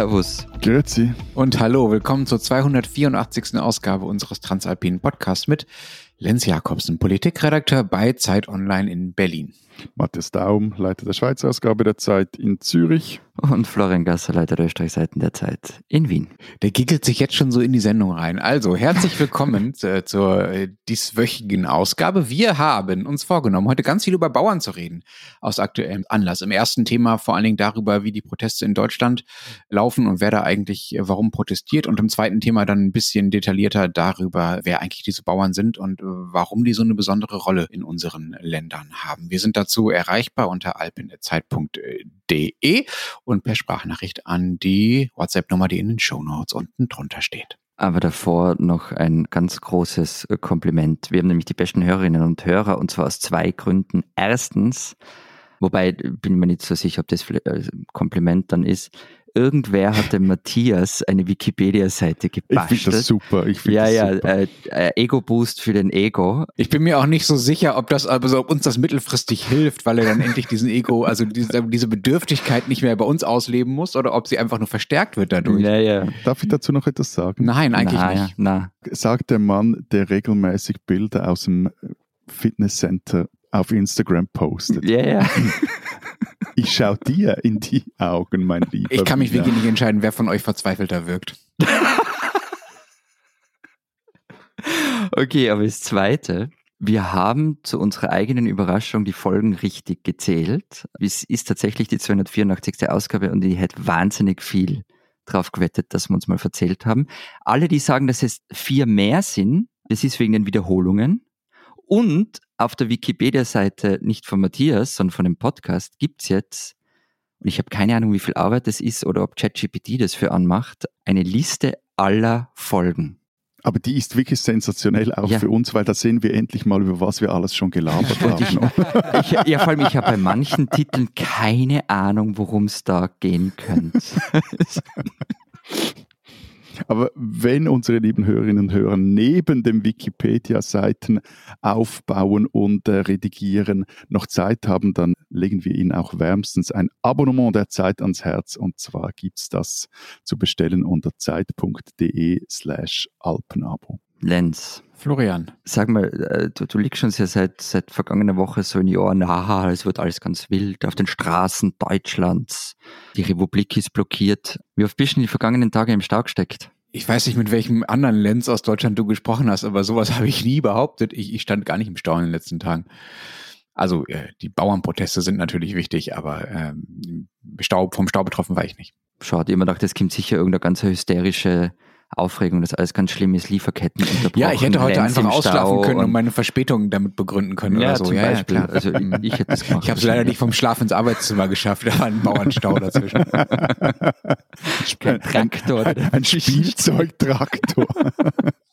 Servus. Grüezi. Und hallo, willkommen zur 284. Ausgabe unseres Transalpinen Podcasts mit Lenz Jakobsen, Politikredakteur bei Zeit Online in Berlin. Matthias Daum, Leiter der Schweizer Ausgabe der Zeit in Zürich. Und Florian Gasser, Leiter der Österreichseiten der Zeit in Wien. Der giggelt sich jetzt schon so in die Sendung rein. Also, herzlich willkommen äh, zur äh, dieswöchigen Ausgabe. Wir haben uns vorgenommen, heute ganz viel über Bauern zu reden, aus aktuellem Anlass. Im ersten Thema vor allen Dingen darüber, wie die Proteste in Deutschland laufen und wer da eigentlich äh, warum protestiert. Und im zweiten Thema dann ein bisschen detaillierter darüber, wer eigentlich diese Bauern sind und warum die so eine besondere Rolle in unseren Ländern haben. Wir sind dazu erreichbar unter alpinzeit.de und per Sprachnachricht an die WhatsApp-Nummer, die in den Show Notes unten drunter steht. Aber davor noch ein ganz großes Kompliment. Wir haben nämlich die besten Hörerinnen und Hörer und zwar aus zwei Gründen. Erstens, wobei bin mir nicht so sicher, ob das äh, Kompliment dann ist irgendwer hat dem Matthias eine Wikipedia-Seite gebastelt. Ich finde das super. Ich find ja, das ja, super. äh, äh, Ego-Boost für den Ego. Ich bin mir auch nicht so sicher, ob das, also ob uns das mittelfristig hilft, weil er dann endlich diesen Ego, also diese, diese Bedürftigkeit nicht mehr bei uns ausleben muss oder ob sie einfach nur verstärkt wird dadurch. Ja, ja. Darf ich dazu noch etwas sagen? Nein, eigentlich na, nicht. Na. Sagt der Mann, der regelmäßig Bilder aus dem Fitnesscenter auf Instagram postet. Ja, ja. Ich schaue dir in die Augen, mein Lieber. Ich kann mich wirklich nicht entscheiden, wer von euch verzweifelter wirkt. Okay, aber das Zweite, wir haben zu unserer eigenen Überraschung die Folgen richtig gezählt. Es ist tatsächlich die 284. Ausgabe und ich hätte wahnsinnig viel drauf gewettet, dass wir uns mal verzählt haben. Alle, die sagen, dass es vier mehr sind, das ist wegen den Wiederholungen. Und auf der Wikipedia-Seite nicht von Matthias, sondern von dem Podcast gibt's jetzt, und ich habe keine Ahnung, wie viel Arbeit das ist oder ob ChatGPT das für anmacht, eine Liste aller Folgen. Aber die ist wirklich sensationell auch Ja. für uns, weil da sehen wir endlich mal, über was wir alles schon gelabert Und ich, haben. ich, ja, vor allem, ich habe bei manchen Titeln keine Ahnung, worum es da gehen könnte. Aber wenn unsere lieben Hörerinnen und Hörer neben dem Wikipedia-Seiten aufbauen und äh, redigieren noch Zeit haben, dann legen wir Ihnen auch wärmstens ein Abonnement der Zeit ans Herz. Und zwar gibt's das zu bestellen unter zeit.de slash Alpenabo. Lenz, Florian. sag mal, äh, du, du liegst schon sehr seit, seit vergangener Woche so in die Ohren, haha, es wird alles ganz wild auf den Straßen Deutschlands. Die Republik ist blockiert. Wie oft bist du in die vergangenen Tage im Stau gesteckt? Ich weiß nicht, mit welchem anderen Lenz aus Deutschland du gesprochen hast, aber sowas habe ich nie behauptet. Ich, ich stand gar nicht im Stau in den letzten Tagen. Also äh, die Bauernproteste sind natürlich wichtig, aber ähm, Stau, vom Stau betroffen war ich nicht. Schade, immer dachte, es kommt sicher irgendeine ganz hysterische Aufregung, das alles ganz schlimm ist, Lieferketten unterbrochen. Ja, ich hätte heute Lenz einfach ausschlafen können und meine Verspätung damit begründen können ja, oder so. ja, ja, Beispiel. klar. also ich, hätte es gemacht. Ich habe es leider nicht vom Schlaf ins Arbeitszimmer geschafft, da war ein Bauernstau dazwischen. Kein Traktor. Ein, ein Spielzeugtraktor.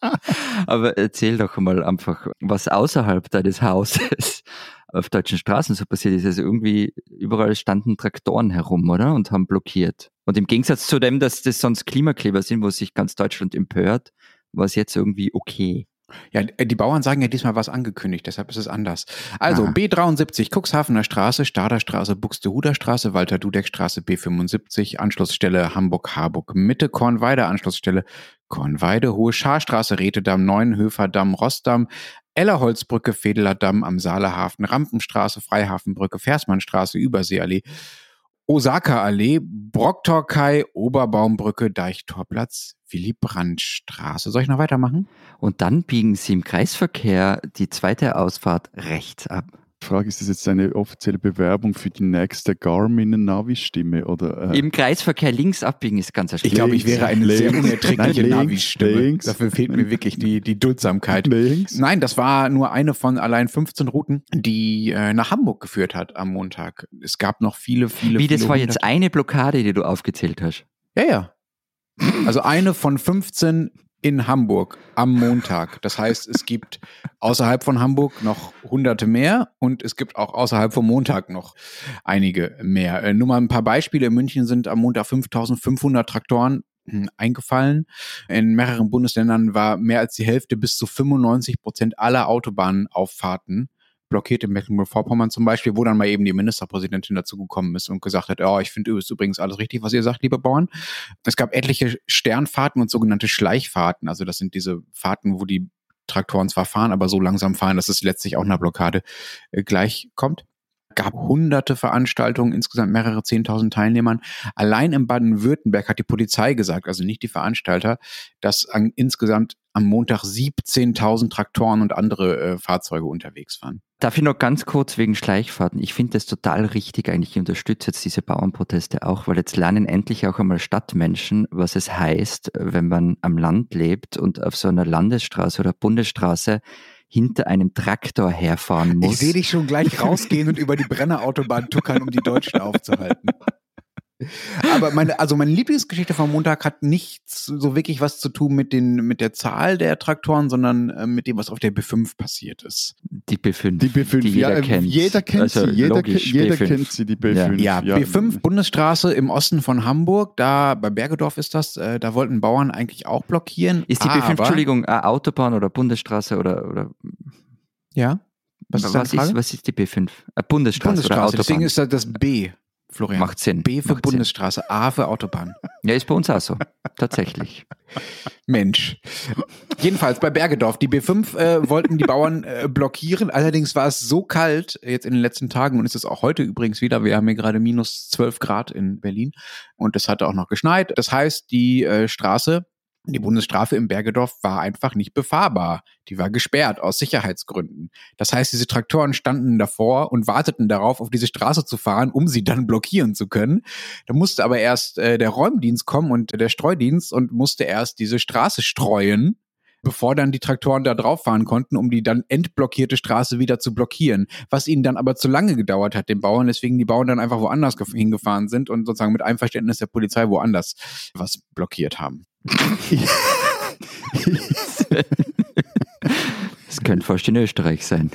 Aber erzähl doch mal einfach, was außerhalb deines Hauses auf deutschen Straßen so passiert ist. Also irgendwie überall standen Traktoren herum, oder? Und haben blockiert. Und im Gegensatz zu dem, dass das sonst Klimakleber sind, wo sich ganz Deutschland empört, war es jetzt irgendwie okay. Ja, die Bauern sagen ja diesmal was angekündigt, deshalb ist es anders. Also Aha. B73, Cuxhavener Straße, Stader Straße, Buxtehuder Straße, Walter Dudek Straße, B75, Anschlussstelle Hamburg-Harburg Mitte, Kornweide, Anschlussstelle Kornweide, Hohe Scharstraße, Rätedamm, Neuenhöfer Damm, Rossdamm, Ellerholzbrücke, Fedeler Damm am Saalehafen, Rampenstraße, Freihafenbrücke, Versmannstraße, Überseeallee, Osaka-Allee, Brocktorkei, Oberbaumbrücke, Deichtorplatz, Willy-Brandt-Straße. Soll ich noch weitermachen? Und dann biegen sie im Kreisverkehr die zweite Ausfahrt rechts ab. Die Frage ist, ist das jetzt eine offizielle Bewerbung für die nächste Garmin-Navi-Stimme? Oder, äh, Im Kreisverkehr links abbiegen ist ganz Ich erstaunlich. glaube, ich wäre eine Links, sehr unerträgliche Navi-Stimme. Dafür fehlt mir wirklich die, die Duldsamkeit. links? Nein, das war nur eine von allein 15 Routen, die äh, nach Hamburg geführt hat am Montag. Es gab noch viele, viele, Wie, das viele war jetzt eine Blockade, die du aufgezählt hast. Ja, ja. Also eine von 15 in Hamburg am Montag. Das heißt, es gibt außerhalb von Hamburg noch hunderte mehr und es gibt auch außerhalb vom Montag noch einige mehr. Äh, nur mal ein paar Beispiele. In München sind am Montag 5500 Traktoren hm, eingefallen. In mehreren Bundesländern war mehr als die Hälfte bis zu 95 Prozent aller Autobahnauffahrten blockiert in Mecklenburg-Vorpommern zum Beispiel, wo dann mal eben die Ministerpräsidentin dazu gekommen ist und gesagt hat, oh, ich finde übrigens alles richtig, was ihr sagt, liebe Bauern. Es gab etliche Sternfahrten und sogenannte Schleichfahrten. Also das sind diese Fahrten, wo die Traktoren zwar fahren, aber so langsam fahren, dass es letztlich auch einer Blockade äh, gleich kommt gab hunderte Veranstaltungen, insgesamt mehrere zehntausend Teilnehmern. Allein in Baden-Württemberg hat die Polizei gesagt, also nicht die Veranstalter, dass an, insgesamt am Montag 17.000 Traktoren und andere äh, Fahrzeuge unterwegs waren. Darf ich noch ganz kurz wegen Schleichfahrten? Ich finde das total richtig eigentlich. Ich unterstütze jetzt diese Bauernproteste auch, weil jetzt lernen endlich auch einmal Stadtmenschen, was es heißt, wenn man am Land lebt und auf so einer Landesstraße oder Bundesstraße hinter einem Traktor herfahren muss. Ich sehe dich schon gleich rausgehen und über die Brennerautobahn tuckern, um die Deutschen aufzuhalten. Aber meine, also meine Lieblingsgeschichte vom Montag hat nichts so wirklich was zu tun mit den, mit der Zahl der Traktoren, sondern äh, mit dem, was auf der B5 passiert ist. Die B5. Die B5, die jeder ja, kennt. Jeder kennt Also sie, jeder, logisch, jeder B5. kennt sie, die B5. Ja, B5 Bundesstraße im Osten von Hamburg, da bei Bergedorf ist das, äh, da wollten Bauern eigentlich auch blockieren. Ist die B5, aber- Entschuldigung, eine Autobahn oder Bundesstraße oder, oder Ja. Was ist, was, ist, was ist die B5? Eine Bundesstraße, Bundesstraße, oder Autobahn? deswegen ist das B, Florian. Macht Sinn. B für Macht Sinn. Bundesstraße, A für Autobahn. Ja, ist bei uns auch so. Tatsächlich. Mensch. Jedenfalls bei Bergedorf. Die B5 äh, wollten die Bauern äh, blockieren. Allerdings war es so kalt jetzt in den letzten Tagen und ist es auch heute übrigens wieder. Wir haben hier gerade minus 12 Grad in Berlin und es hatte auch noch geschneit. Das heißt, die äh, Straße, die Bundesstraße im Bergedorf war einfach nicht befahrbar. Die war gesperrt aus Sicherheitsgründen. Das heißt, diese Traktoren standen davor und warteten darauf, auf diese Straße zu fahren, um sie dann blockieren zu können. Da musste aber erst äh, der Räumdienst kommen und der Streudienst und musste erst diese Straße streuen, bevor dann die Traktoren da drauf fahren konnten, um die dann entblockierte Straße wieder zu blockieren. Was ihnen dann aber zu lange gedauert hat, den Bauern, deswegen die Bauern dann einfach woanders gef- hingefahren sind und sozusagen mit Einverständnis der Polizei woanders was blockiert haben. Das könnte fast in Österreich sein.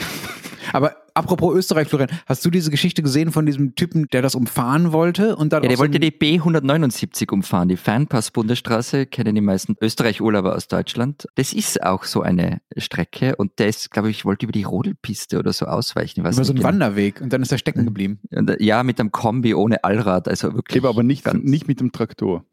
Aber apropos Österreich, Florian, hast du diese Geschichte gesehen von diesem Typen, der das umfahren wollte und dann Ja, der so wollte die B179 umfahren, die Fernpass-Bundesstraße, kennen die meisten Österreich-Urlauber aus Deutschland. Das ist auch so eine Strecke und der ist, glaube ich, wollte über die Rodelpiste oder so ausweichen. Über so einen genau. Wanderweg und dann ist er stecken geblieben. Und, äh, Ja, mit einem Kombi ohne Allrad, also wirklich. Eben, aber nicht, ganz- nicht mit dem Traktor.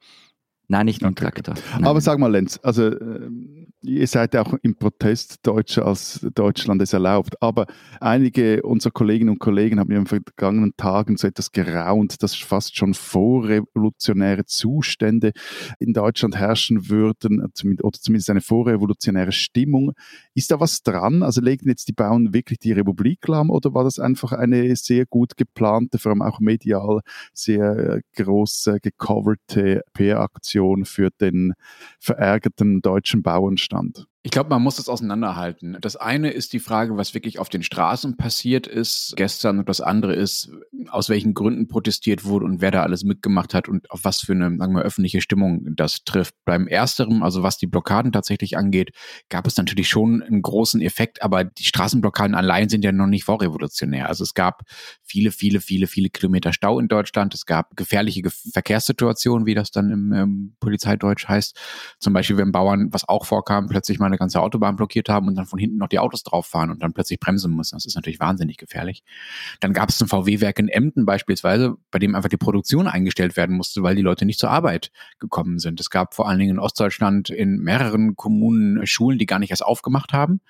Nein, nicht mit dem Okay, Traktor. Nein. Aber sag mal, Lenz, also ähm, ihr seid auch im Protest Deutscher als Deutschland es erlaubt, aber einige unserer Kolleginnen und Kollegen haben in den vergangenen Tagen so etwas geraunt, dass fast schon vorrevolutionäre Zustände in Deutschland herrschen würden, oder zumindest eine vorrevolutionäre Stimmung. Ist da was dran? Also legen jetzt die Bauern wirklich die Republik lahm oder war das einfach eine sehr gut geplante, vor allem auch medial sehr groß äh, gecoverte PR-Aktion für den verärgerten deutschen Bauernstand? Persbrandt. Ich glaube, man muss das auseinanderhalten. Das eine ist die Frage, was wirklich auf den Straßen passiert ist gestern und das andere ist, aus welchen Gründen protestiert wurde und wer da alles mitgemacht hat und auf was für eine, sagen wir, öffentliche Stimmung das trifft. Beim Ersteren, also was die Blockaden tatsächlich angeht, gab es natürlich schon einen großen Effekt, aber die Straßenblockaden allein sind ja noch nicht vorrevolutionär. Also es gab viele, viele, viele, viele Kilometer Stau in Deutschland. Es gab gefährliche Ge Verkehrssituationen, wie das dann im ähm, Polizeideutsch heißt. Zum Beispiel, wenn Bauern, was auch vorkam, plötzlich mal eine ganze Autobahn blockiert haben und dann von hinten noch die Autos drauf fahren und dann plötzlich bremsen müssen. Das ist natürlich wahnsinnig gefährlich. Dann gab es ein VW-Werk in Emden beispielsweise, bei dem einfach die Produktion eingestellt werden musste, weil die Leute nicht zur Arbeit gekommen sind. Es gab vor allen Dingen in Ostdeutschland in mehreren Kommunen Schulen, die gar nicht erst aufgemacht haben.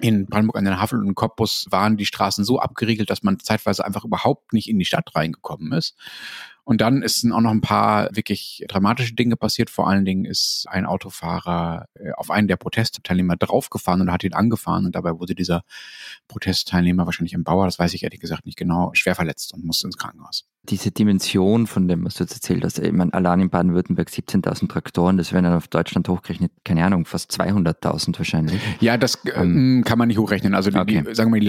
In Brandenburg an den Havel und Cottbus waren die Straßen so abgeriegelt, dass man zeitweise einfach überhaupt nicht in die Stadt reingekommen ist. Und dann ist auch noch ein paar wirklich dramatische Dinge passiert. Vor allen Dingen ist ein Autofahrer äh, auf einen der Protestteilnehmer draufgefahren und hat ihn angefahren. Und dabei wurde dieser Protestteilnehmer, wahrscheinlich ein Bauer, das weiß ich ehrlich gesagt nicht genau, schwer verletzt und musste ins Krankenhaus. Diese Dimension von dem, was du jetzt erzählt hast, ich meine, allein in Baden-Württemberg 17.000 Traktoren, das wären dann auf Deutschland hochgerechnet, keine Ahnung, fast 200.000 wahrscheinlich. Ja, das ähm, kann man nicht hochrechnen. Also Okay. die, sagen wir mal, die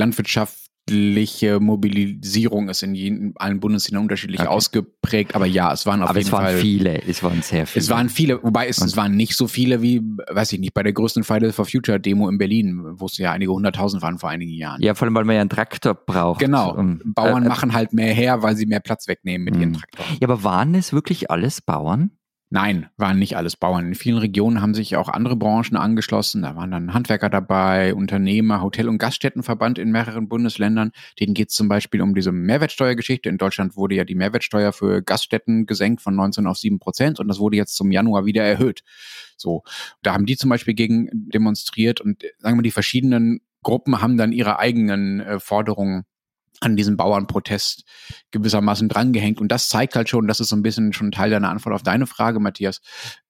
landwirtschaftliche Mobilisierung ist in, jeden, in allen Bundesländern unterschiedlich Okay. ausgeprägt. Aber ja, es waren auf Aber jeden es waren Fall viele, es waren sehr viele. Es waren viele, wobei es, es waren nicht so viele wie, weiß ich nicht, bei der größten Fridays for Future Demo in Berlin, wo es ja einige hunderttausend waren vor einigen Jahren. Ja, vor allem, weil man ja einen Traktor braucht. Genau. um- Bauern äh, machen halt mehr her, weil sie mehr Platz wegnehmen mit ihren Mhm. Traktoren. Ja, aber waren es wirklich alles Bauern? Nein, waren nicht alles Bauern. In vielen Regionen haben sich auch andere Branchen angeschlossen. Da waren dann Handwerker dabei, Unternehmer, Hotel- und Gaststättenverband in mehreren Bundesländern. Denen geht es zum Beispiel um diese Mehrwertsteuergeschichte. In Deutschland wurde ja die Mehrwertsteuer für Gaststätten gesenkt von 19 auf 7 Prozent und das wurde jetzt zum Januar wieder erhöht. So, da haben die zum Beispiel gegen demonstriert und sagen wir, die verschiedenen Gruppen haben dann ihre eigenen äh, Forderungen an diesem Bauernprotest gewissermaßen drangehängt. Und das zeigt halt schon, das ist so ein bisschen schon Teil deiner Antwort auf deine Frage, Matthias.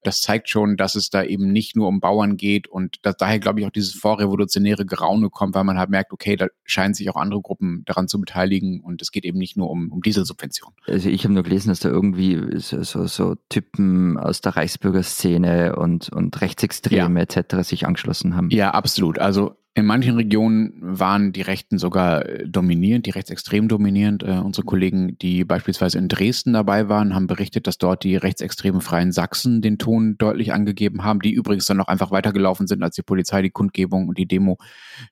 Das zeigt schon, dass es da eben nicht nur um Bauern geht und dass daher, glaube ich, auch dieses vorrevolutionäre Geraune kommt, weil man halt merkt, okay, da scheinen sich auch andere Gruppen daran zu beteiligen und es geht eben nicht nur um, um Dieselsubventionen. Also ich habe nur gelesen, dass da irgendwie so, so, so Typen aus der Reichsbürgerszene und, und Rechtsextreme ja. etc. sich angeschlossen haben. Ja, absolut. Also in manchen Regionen waren die Rechten sogar äh, dominierend, die rechtsextrem dominierend. Äh, unsere Kollegen, die beispielsweise in Dresden dabei waren, haben berichtet, dass dort die rechtsextremen Freien Sachsen den Ton deutlich angegeben haben, die übrigens dann noch einfach weitergelaufen sind, als die Polizei die Kundgebung und die Demo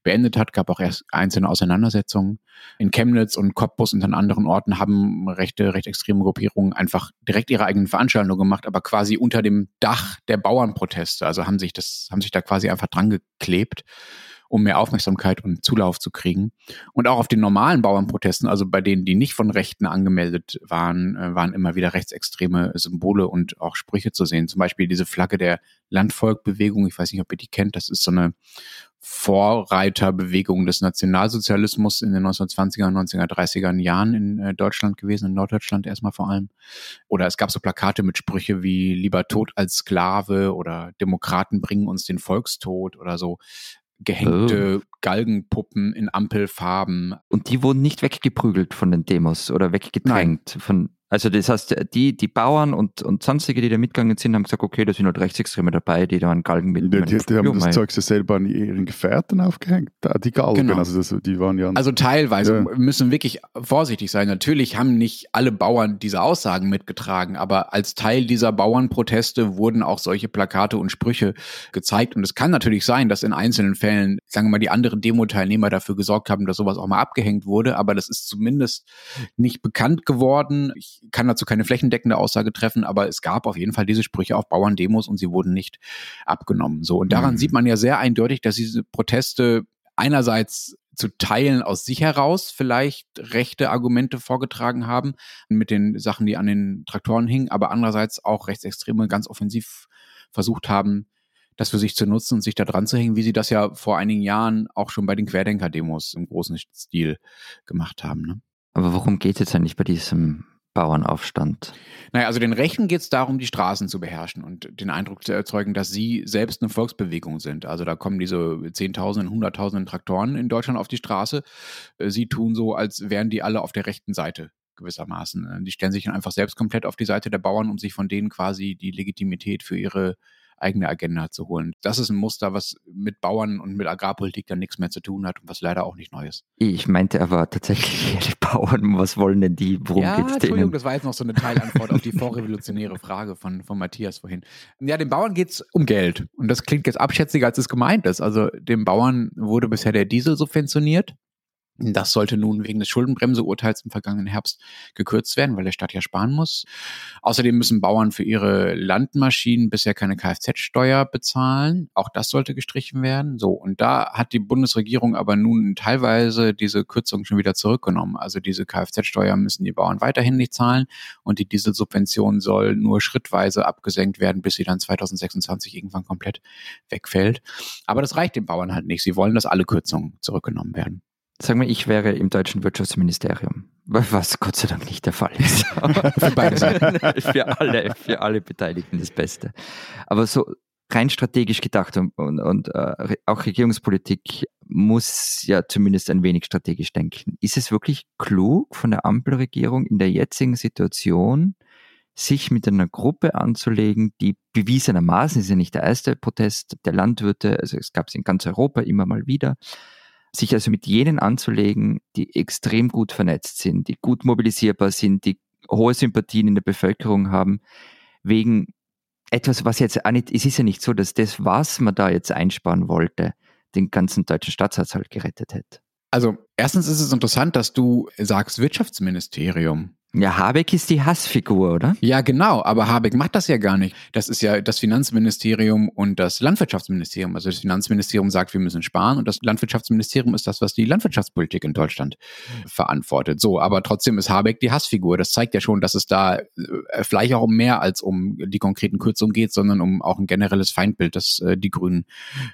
beendet hat. Gab auch erst einzelne Auseinandersetzungen. In Chemnitz und Cottbus und an anderen Orten haben rechte, rechtsextreme Gruppierungen einfach direkt ihre eigenen Veranstaltungen gemacht, aber quasi unter dem Dach der Bauernproteste. Also haben sich das, haben sich da quasi einfach dran geklebt um mehr Aufmerksamkeit und Zulauf zu kriegen. Und auch auf den normalen Bauernprotesten, also bei denen, die nicht von Rechten angemeldet waren, äh, waren immer wieder rechtsextreme Symbole und auch Sprüche zu sehen. Zum Beispiel diese Flagge der Landvolkbewegung, ich weiß nicht, ob ihr die kennt, das ist so eine Vorreiterbewegung des Nationalsozialismus in den 1920er und 1930er Jahren in äh, Deutschland gewesen, in Norddeutschland erstmal vor allem. Oder es gab so Plakate mit Sprüche wie lieber Tod als Sklave oder Demokraten bringen uns den Volkstod oder so gehängte oh. Galgenpuppen in Ampelfarben. Und die wurden nicht weggeprügelt von den Demos oder weggedrängt Nein. von also das heißt, die, die Bauern und, und sonstige, die da mitgegangen sind, haben gesagt, okay, da sind halt Rechtsextreme dabei, die da einen Galgen mit. Die, die, die haben das Zeug selber an ihren Gefährten aufgehängt, die Galgen, genau. also das, die waren ja... Also teilweise ja. müssen wirklich vorsichtig sein. Natürlich haben nicht alle Bauern diese Aussagen mitgetragen, aber als Teil dieser Bauernproteste wurden auch solche Plakate und Sprüche gezeigt und es kann natürlich sein, dass in einzelnen Fällen, sagen wir mal, die anderen Demo-Teilnehmer dafür gesorgt haben, dass sowas auch mal abgehängt wurde, aber das ist zumindest nicht bekannt geworden. Ich kann dazu keine flächendeckende Aussage treffen, aber es gab auf jeden Fall diese Sprüche auf Bauerndemos und sie wurden nicht abgenommen. So und daran mhm. sieht man ja sehr eindeutig, dass diese Proteste einerseits zu Teilen aus sich heraus vielleicht rechte Argumente vorgetragen haben mit den Sachen, die an den Traktoren hingen, aber andererseits auch Rechtsextreme ganz offensiv versucht haben, das für sich zu nutzen und sich da dran zu hängen, wie sie das ja vor einigen Jahren auch schon bei den Querdenker-Demos im großen Stil gemacht haben. Ne? Aber worum geht es jetzt eigentlich bei diesem Bauernaufstand? Naja, also den Rechten geht es darum, die Straßen zu beherrschen und den Eindruck zu erzeugen, dass sie selbst eine Volksbewegung sind. Also da kommen diese Zehntausenden, Hunderttausenden Traktoren in Deutschland auf die Straße. Äh, sie tun so, als wären die alle auf der rechten Seite gewissermaßen. Äh, die stellen sich dann einfach selbst komplett auf die Seite der Bauern, um sich von denen quasi die Legitimität für ihre eigene Agenda zu holen. Das ist ein Muster, was mit Bauern und mit Agrarpolitik dann nichts mehr zu tun hat und was leider auch nicht neu ist. Ich meinte aber tatsächlich die Bauern, was wollen denn die? Worum ja, geht's Entschuldigung, denen? das war jetzt noch so eine Teilantwort auf die vorrevolutionäre Frage von, von Matthias vorhin. Ja, den Bauern geht es um Geld. Und das klingt jetzt abschätziger, als es gemeint ist. Also dem Bauern wurde bisher der Diesel subventioniert. Das sollte nun wegen des Schuldenbremseurteils im vergangenen Herbst gekürzt werden, weil der Staat ja sparen muss. Außerdem müssen Bauern für ihre Landmaschinen bisher keine Kfz-Steuer bezahlen. Auch das sollte gestrichen werden. So, und da hat die Bundesregierung aber nun teilweise diese Kürzung schon wieder zurückgenommen. Also diese Kfz-Steuer müssen die Bauern weiterhin nicht zahlen und die Dieselsubvention soll nur schrittweise abgesenkt werden, bis sie dann 2026 irgendwann komplett wegfällt. Aber das reicht den Bauern halt nicht. Sie wollen, dass alle Kürzungen zurückgenommen werden. Sagen wir, ich wäre im deutschen Wirtschaftsministerium, was Gott sei Dank nicht der Fall ist. für beide für, alle, für alle Beteiligten das Beste. Aber so rein strategisch gedacht und, und, und äh, auch Regierungspolitik muss ja zumindest ein wenig strategisch denken. Ist es wirklich klug von der Ampelregierung in der jetzigen Situation, sich mit einer Gruppe anzulegen, die bewiesenermaßen, ist ja nicht der erste Protest der Landwirte, also es gab es in ganz Europa immer mal wieder, sich also mit jenen anzulegen, die extrem gut vernetzt sind, die gut mobilisierbar sind, die hohe Sympathien in der Bevölkerung haben, wegen etwas, was jetzt auch nicht, es ist ja nicht so, dass das, was man da jetzt einsparen wollte, den ganzen deutschen Staatshaushalt gerettet hätte. Also erstens ist es interessant, dass du sagst Wirtschaftsministerium. Ja, Habeck ist die Hassfigur, oder? Ja, genau, aber Habeck macht das ja gar nicht. Das ist ja das Finanzministerium und das Landwirtschaftsministerium. Also das Finanzministerium sagt, wir müssen sparen und das Landwirtschaftsministerium ist das, was die Landwirtschaftspolitik in Deutschland verantwortet. So, aber trotzdem ist Habeck die Hassfigur. Das zeigt ja schon, dass es da äh, vielleicht auch um mehr als um die konkreten Kürzungen geht, sondern um auch ein generelles Feindbild, das äh, die Grünen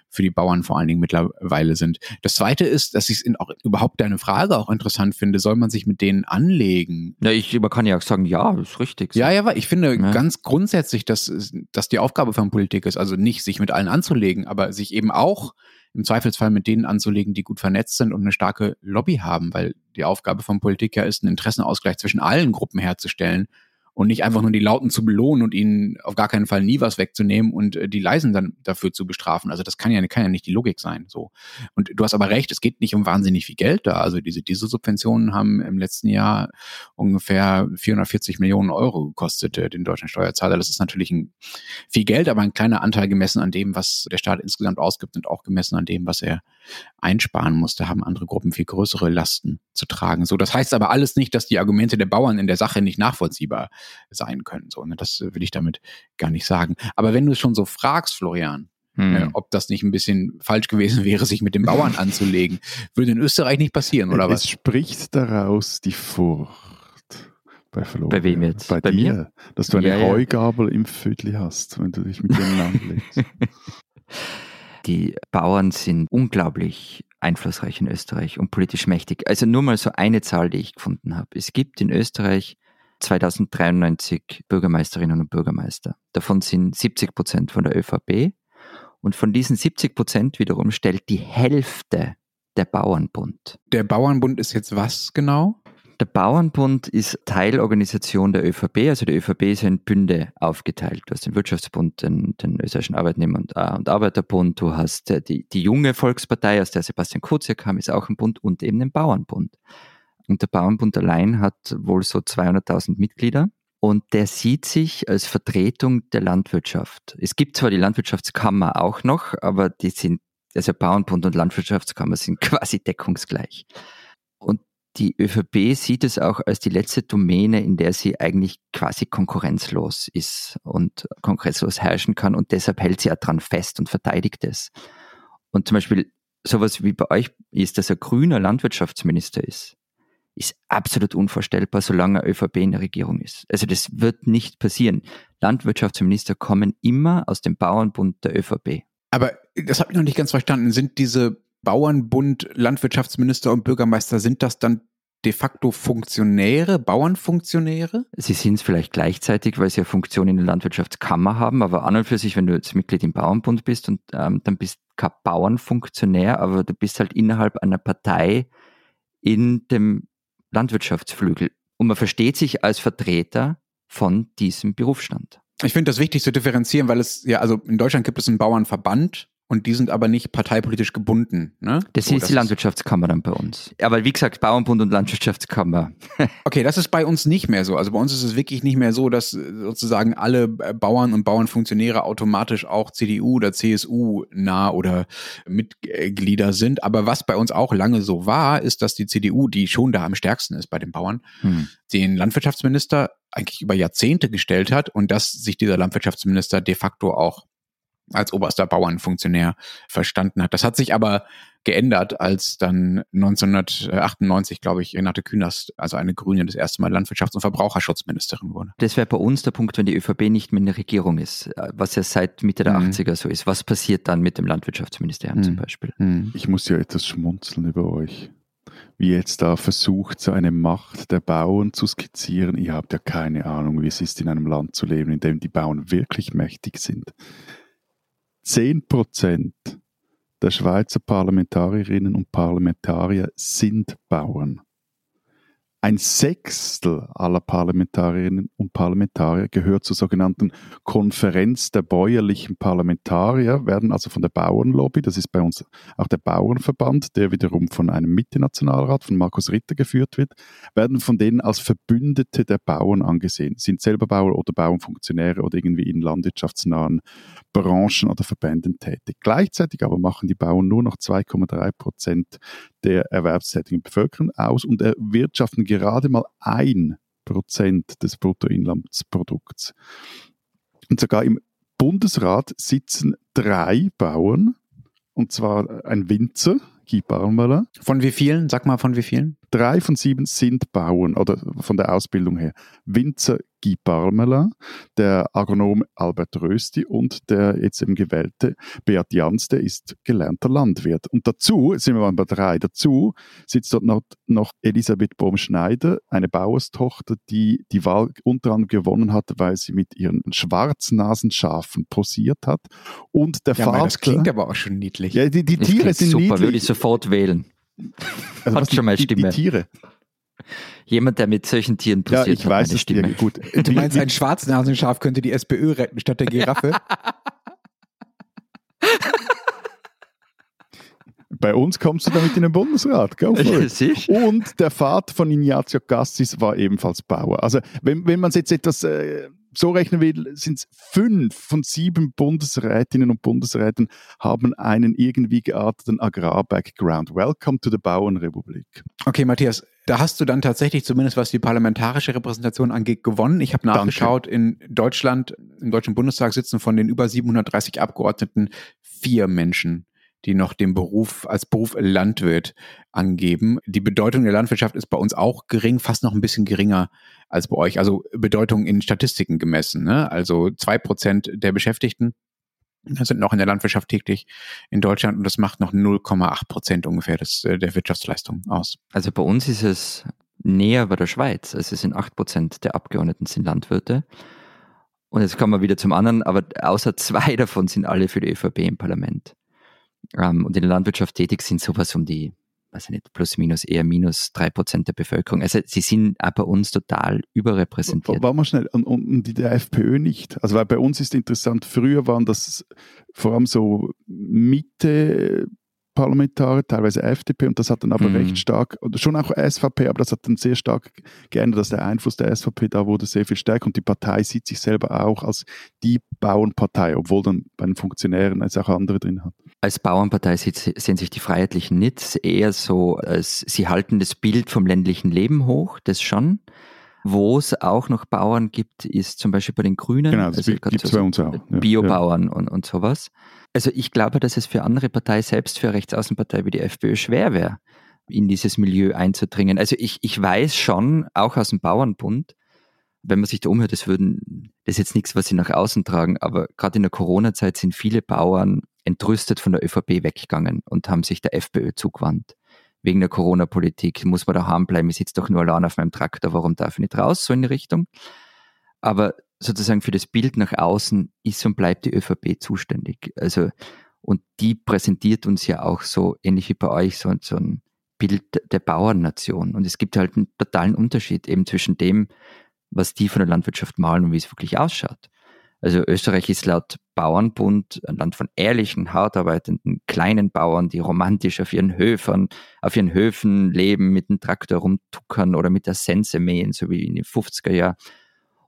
für die Bauern vor allen Dingen mittlerweile sind. Das zweite ist, dass ich es auch überhaupt deine Frage auch interessant finde, soll man sich mit denen anlegen? Ja, ich man kann ja sagen, ja, ist richtig. So. Ja, ja, ich finde ja. ganz grundsätzlich, dass, dass die Aufgabe von Politik ist, also nicht sich mit allen anzulegen, aber sich eben auch im Zweifelsfall mit denen anzulegen, die gut vernetzt sind und eine starke Lobby haben, weil die Aufgabe von Politik ja ist, einen Interessenausgleich zwischen allen Gruppen herzustellen und nicht einfach nur die Lauten zu belohnen und ihnen auf gar keinen Fall nie was wegzunehmen und äh, die Leisen dann dafür zu bestrafen. Also das kann ja, kann ja nicht die Logik sein. So. Und du hast aber recht, es geht nicht um wahnsinnig viel Geld da. Also diese Dieselsubventionen haben im letzten Jahr ungefähr 440 Millionen Euro gekostet, äh, den deutschen Steuerzahler. Das ist natürlich ein, viel Geld, aber ein kleiner Anteil gemessen an dem, was der Staat insgesamt ausgibt und auch gemessen an dem, was er einsparen muss. Da haben andere Gruppen viel größere Lasten zu tragen. So, das heißt aber alles nicht, dass die Argumente der Bauern in der Sache nicht nachvollziehbar sein können. So, ne? Das will ich damit gar nicht sagen. Aber wenn du es schon so fragst, Florian, hm. äh, ob das nicht ein bisschen falsch gewesen wäre, sich mit den Bauern anzulegen, würde in Österreich nicht passieren, oder es was? Es spricht daraus die Furcht. Bei, Florian. bei wem jetzt? Bei, bei dir, mir? dass du eine ja, Heugabel ja. im Vödli hast, wenn du dich mit denen anlegst. Die Bauern sind unglaublich einflussreich in Österreich und politisch mächtig. Also nur mal so eine Zahl, die ich gefunden habe. Es gibt in Österreich 2093 Bürgermeisterinnen und Bürgermeister. Davon sind 70 Prozent von der ÖVP. Und von diesen 70 Prozent wiederum stellt die Hälfte der Bauernbund. Der Bauernbund ist jetzt was genau? Der Bauernbund ist Teilorganisation der ÖVP, also die ÖVP ist in Bünde aufgeteilt. Du hast den Wirtschaftsbund, den, den österreichischen Arbeitnehmer- und, äh, und, Arbeiterbund, du hast äh, die, die junge Volkspartei, aus der Sebastian Kurz hier kam, ist auch ein Bund und eben den Bauernbund. Und der Bauernbund allein hat wohl so 200.000 Mitglieder. Und der sieht sich als Vertretung der Landwirtschaft. Es gibt zwar die Landwirtschaftskammer auch noch, aber die sind, also Bauernbund und Landwirtschaftskammer sind quasi deckungsgleich. Die ÖVP sieht es auch als die letzte Domäne, in der sie eigentlich quasi konkurrenzlos ist und konkurrenzlos herrschen kann und deshalb hält sie auch dran fest und verteidigt es. Und zum Beispiel sowas wie bei euch ist, dass ein grüner Landwirtschaftsminister ist, ist absolut unvorstellbar, solange ÖVP in der Regierung ist. Also das wird nicht passieren. Landwirtschaftsminister kommen immer aus dem Bauernbund der ÖVP. Aber das habe ich noch nicht ganz verstanden. Sind diese Bauernbund, Landwirtschaftsminister und Bürgermeister, sind das dann de facto Funktionäre, Bauernfunktionäre? Sie sind es vielleicht gleichzeitig, weil sie eine Funktion in der Landwirtschaftskammer haben, aber an und für sich, wenn du jetzt Mitglied im Bauernbund bist und ähm, dann bist kein Bauernfunktionär, aber du bist halt innerhalb einer Partei in dem Landwirtschaftsflügel. Und man versteht sich als Vertreter von diesem Berufsstand. Ich finde das wichtig zu differenzieren, weil es ja, also in Deutschland gibt es einen Bauernverband und die sind aber nicht parteipolitisch gebunden. Ne? Das so, ist das die Landwirtschaftskammer dann bei uns. Aber wie gesagt, Bauernbund und Landwirtschaftskammer. okay, das ist bei uns nicht mehr so. Also bei uns ist es wirklich nicht mehr so, dass sozusagen alle Bauern und Bauernfunktionäre automatisch auch CDU oder CSU nah oder Mitglieder sind. Aber was bei uns auch lange so war, ist, dass die CDU, die schon da am stärksten ist bei den Bauern, hm. den Landwirtschaftsminister eigentlich über Jahrzehnte gestellt hat und dass sich dieser Landwirtschaftsminister de facto auch als oberster Bauernfunktionär verstanden hat. Das hat sich aber geändert, als dann 1998, glaube ich, Renate Künast, also eine Grüne, das erste Mal Landwirtschafts- und Verbraucherschutzministerin wurde. Das wäre bei uns der Punkt, wenn die ÖVP nicht mehr in der Regierung ist, was ja seit Mitte der mhm. 80er so ist. Was passiert dann mit dem Landwirtschaftsministerium mhm. zum Beispiel? Mhm. Ich muss ja etwas schmunzeln über euch wie jetzt da versucht, so eine Macht der Bauern zu skizzieren. Ihr habt ja keine Ahnung, wie es ist, in einem Land zu leben, in dem die Bauern wirklich mächtig sind. 10 Prozent der Schweizer Parlamentarierinnen und Parlamentarier sind Bauern. Ein Sechstel aller Parlamentarierinnen und Parlamentarier gehört zur sogenannten Konferenz der bäuerlichen Parlamentarier, werden also von der Bauernlobby, das ist bei uns auch der Bauernverband, der wiederum von einem Mitte-Nationalrat, von Markus Ritter geführt wird, werden von denen als Verbündete der Bauern angesehen, sind selber Bauern oder Bauernfunktionäre oder irgendwie in landwirtschaftsnahen Branchen oder Verbänden tätig. Gleichzeitig aber machen die Bauern nur noch 2,3 Prozent der erwerbstätigen Bevölkerung aus und erwirtschaften gerade mal ein Prozent des Bruttoinlandsprodukts. Und sogar im Bundesrat sitzen drei Bauern, und zwar ein Winzer, Guy Parmelin. Von wie vielen? Sag mal, von wie vielen? Drei von sieben sind Bauern oder von der Ausbildung her. Winzer Guy Parmelin, der Agronom Albert Rösti und der jetzt eben gewählte Beat Jans, der ist gelernter Landwirt. Und dazu, sind wir bei drei, dazu sitzt dort noch, noch Elisabeth Baum-Schneider, eine Bauerstochter, die die Wahl unter anderem gewonnen hat, weil sie mit ihren Schwarznasenschafen posiert hat. Und der ja, Vater... Das klingt aber auch schon niedlich. Ja, die, die Tiere sind super, niedlich. würde ich sofort wählen. Also Hat schon mal Stimme. Die, die Tiere. Jemand, der mit solchen Tieren passiert, ja, ich hat weiß eine Stimme. Dir, gut. Du meinst, ein Schwarznasenschaf könnte die SPÖ retten statt der Giraffe? Bei uns kommst du damit in den Bundesrat. Go for it. Und der Vater von Ignazio Cassis war ebenfalls Bauer. Also wenn, wenn man es jetzt etwas äh, so rechnen will, sind es fünf von sieben Bundesrätinnen und Bundesräten haben einen irgendwie gearteten Agrar-Background. Welcome to the Bauernrepublik. Okay, Matthias, da hast du dann tatsächlich zumindest was die parlamentarische Repräsentation angeht gewonnen. Ich habe nachgeschaut, Danke. in Deutschland, im Deutschen Bundestag sitzen von den über 730 Abgeordneten vier Menschen die noch den Beruf als Beruf Landwirt angeben. Die Bedeutung der Landwirtschaft ist bei uns auch gering, fast noch ein bisschen geringer als bei euch. Also Bedeutung in Statistiken gemessen. Ne? Also zwei Prozent der Beschäftigten sind noch in der Landwirtschaft tätig in Deutschland und das macht noch 0,8 Prozent ungefähr des, äh, der Wirtschaftsleistung aus. Also bei uns ist es näher bei der Schweiz. Also es sind 8 Prozent der Abgeordneten sind Landwirte. Und jetzt kommen wir wieder zum anderen, aber außer zwei davon sind alle für die ÖVP im Parlament ähm, und in der Landwirtschaft tätig sind, sowas um die, weiß ich nicht, plus minus eher minus drei Prozent der Bevölkerung. Also sie sind auch bei uns total überrepräsentiert. War mal schnell, und, und die der FPÖ nicht. Also weil bei uns ist interessant, früher waren das vor allem so Mitte Parlamentarier, teilweise FDP, und das hat dann aber mhm. recht stark, oder schon auch SVP, aber das hat dann sehr stark geändert, dass der Einfluss der SVP da wurde sehr viel stärker und die Partei sieht sich selber auch als die Bauernpartei, obwohl dann bei den Funktionären es auch andere drin hat. Als Bauernpartei sehen sich die Freiheitlichen nicht eher so, als sie halten das Bild vom ländlichen Leben hoch, das schon. Wo es auch noch Bauern gibt, ist zum Beispiel bei den Grünen. Genau, das also gibt es so bei uns auch. Biobauern ja. und, und sowas. Also ich glaube, dass es für andere Parteien, selbst für eine Rechtsaußenpartei wie die FPÖ, schwer wäre, in dieses Milieu einzudringen. Also ich, ich weiß schon, auch aus dem Bauernbund, wenn man sich da umhört, das würden, das ist jetzt nichts, was sie nach außen tragen, aber gerade in der Corona-Zeit sind viele Bauern entrüstet von der ÖVP weggegangen und haben sich der FPÖ zugewandt. Wegen der Corona-Politik muss man daheim bleiben, ich sitze doch nur allein auf meinem Traktor, warum darf ich nicht raus, so in die Richtung. Aber sozusagen für das Bild nach außen ist und bleibt die ÖVP zuständig. Also, und die präsentiert uns ja auch so, ähnlich wie bei euch, so, so ein Bild der Bauernnation. Und es gibt halt einen totalen Unterschied eben zwischen dem, was die von der Landwirtschaft malen und wie es wirklich ausschaut. Also Österreich ist laut Bauernbund ein Land von ehrlichen, hart arbeitenden, kleinen Bauern, die romantisch auf ihren Höfern, auf ihren Höfen leben, mit dem Traktor rumtuckern oder mit der Sense mähen, so wie in den 50er Jahren.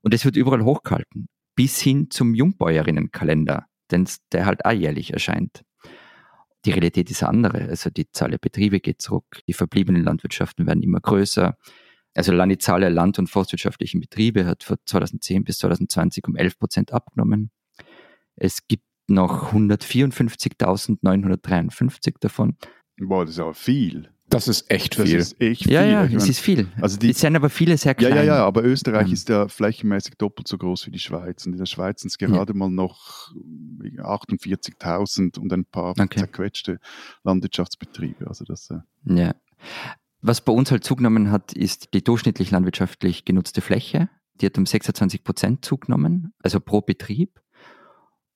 Und es wird überall hochgehalten, bis hin zum Jungbäuerinnenkalender, denn der halt auch jährlich erscheint. Die Realität ist andere. Also die Zahl der Betriebe geht zurück, die verbliebenen Landwirtschaften werden immer größer. Also die Zahl der land- und forstwirtschaftlichen Betriebe hat von 2010 bis 2020 um 11 Prozent abgenommen. Es gibt noch 154.953 davon. Boah, das ist aber viel. Das ist echt viel. Das ist echt viel. Ja, ja, es meine, ist viel. Also die, es sind aber viele sehr klein. Ja, ja, ja, aber Österreich ähm. ist ja flächenmäßig doppelt so groß wie die Schweiz. Und in der Schweiz sind es gerade ja. mal noch 48.000 und ein paar okay. zerquetschte Landwirtschaftsbetriebe. Also das, äh ja. Was bei uns halt zugenommen hat, ist die durchschnittlich landwirtschaftlich genutzte Fläche. Die hat um 26 Prozent zugenommen, also pro Betrieb.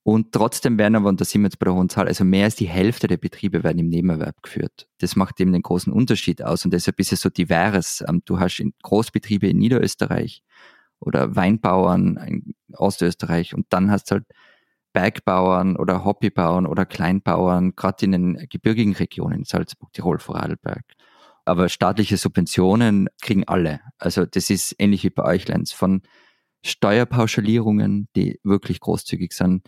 Und trotzdem werden aber, und da sind wir jetzt bei der hohen Zahl, also mehr als die Hälfte der Betriebe werden im Nebenerwerb geführt. Das macht eben den großen Unterschied aus und deshalb ist es so divers. Ähm, du hast Großbetriebe in Niederösterreich oder Weinbauern in Ostösterreich und dann hast du halt Bergbauern oder Hobbybauern oder Kleinbauern, gerade in den gebirgigen Regionen, Salzburg, Tirol, Vorarlberg. Aber staatliche Subventionen kriegen alle. Also das ist ähnlich wie bei euch, Lenz, von Steuerpauschalierungen, die wirklich großzügig sind,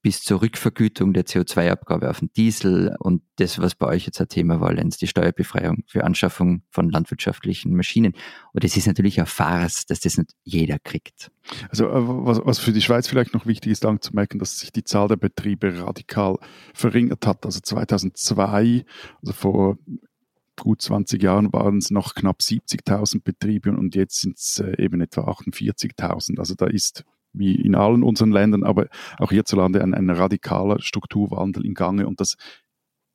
bis zur Rückvergütung der CO2-Abgabe auf den Diesel und das, was bei euch jetzt ein Thema war, Lenz, die Steuerbefreiung für Anschaffung von landwirtschaftlichen Maschinen. Und es ist natürlich ein Farce, dass das nicht jeder kriegt. Also äh, was, was für die Schweiz vielleicht noch wichtig ist, dann zu merken, dass sich die Zahl der Betriebe radikal verringert hat. Also 2002, also vor gut 20 Jahren waren es noch knapp 70.000 Betriebe und jetzt sind es äh, eben etwa 48.000. Also da ist wie in allen unseren Ländern, aber auch hierzulande ein, ein radikaler Strukturwandel im Gange und das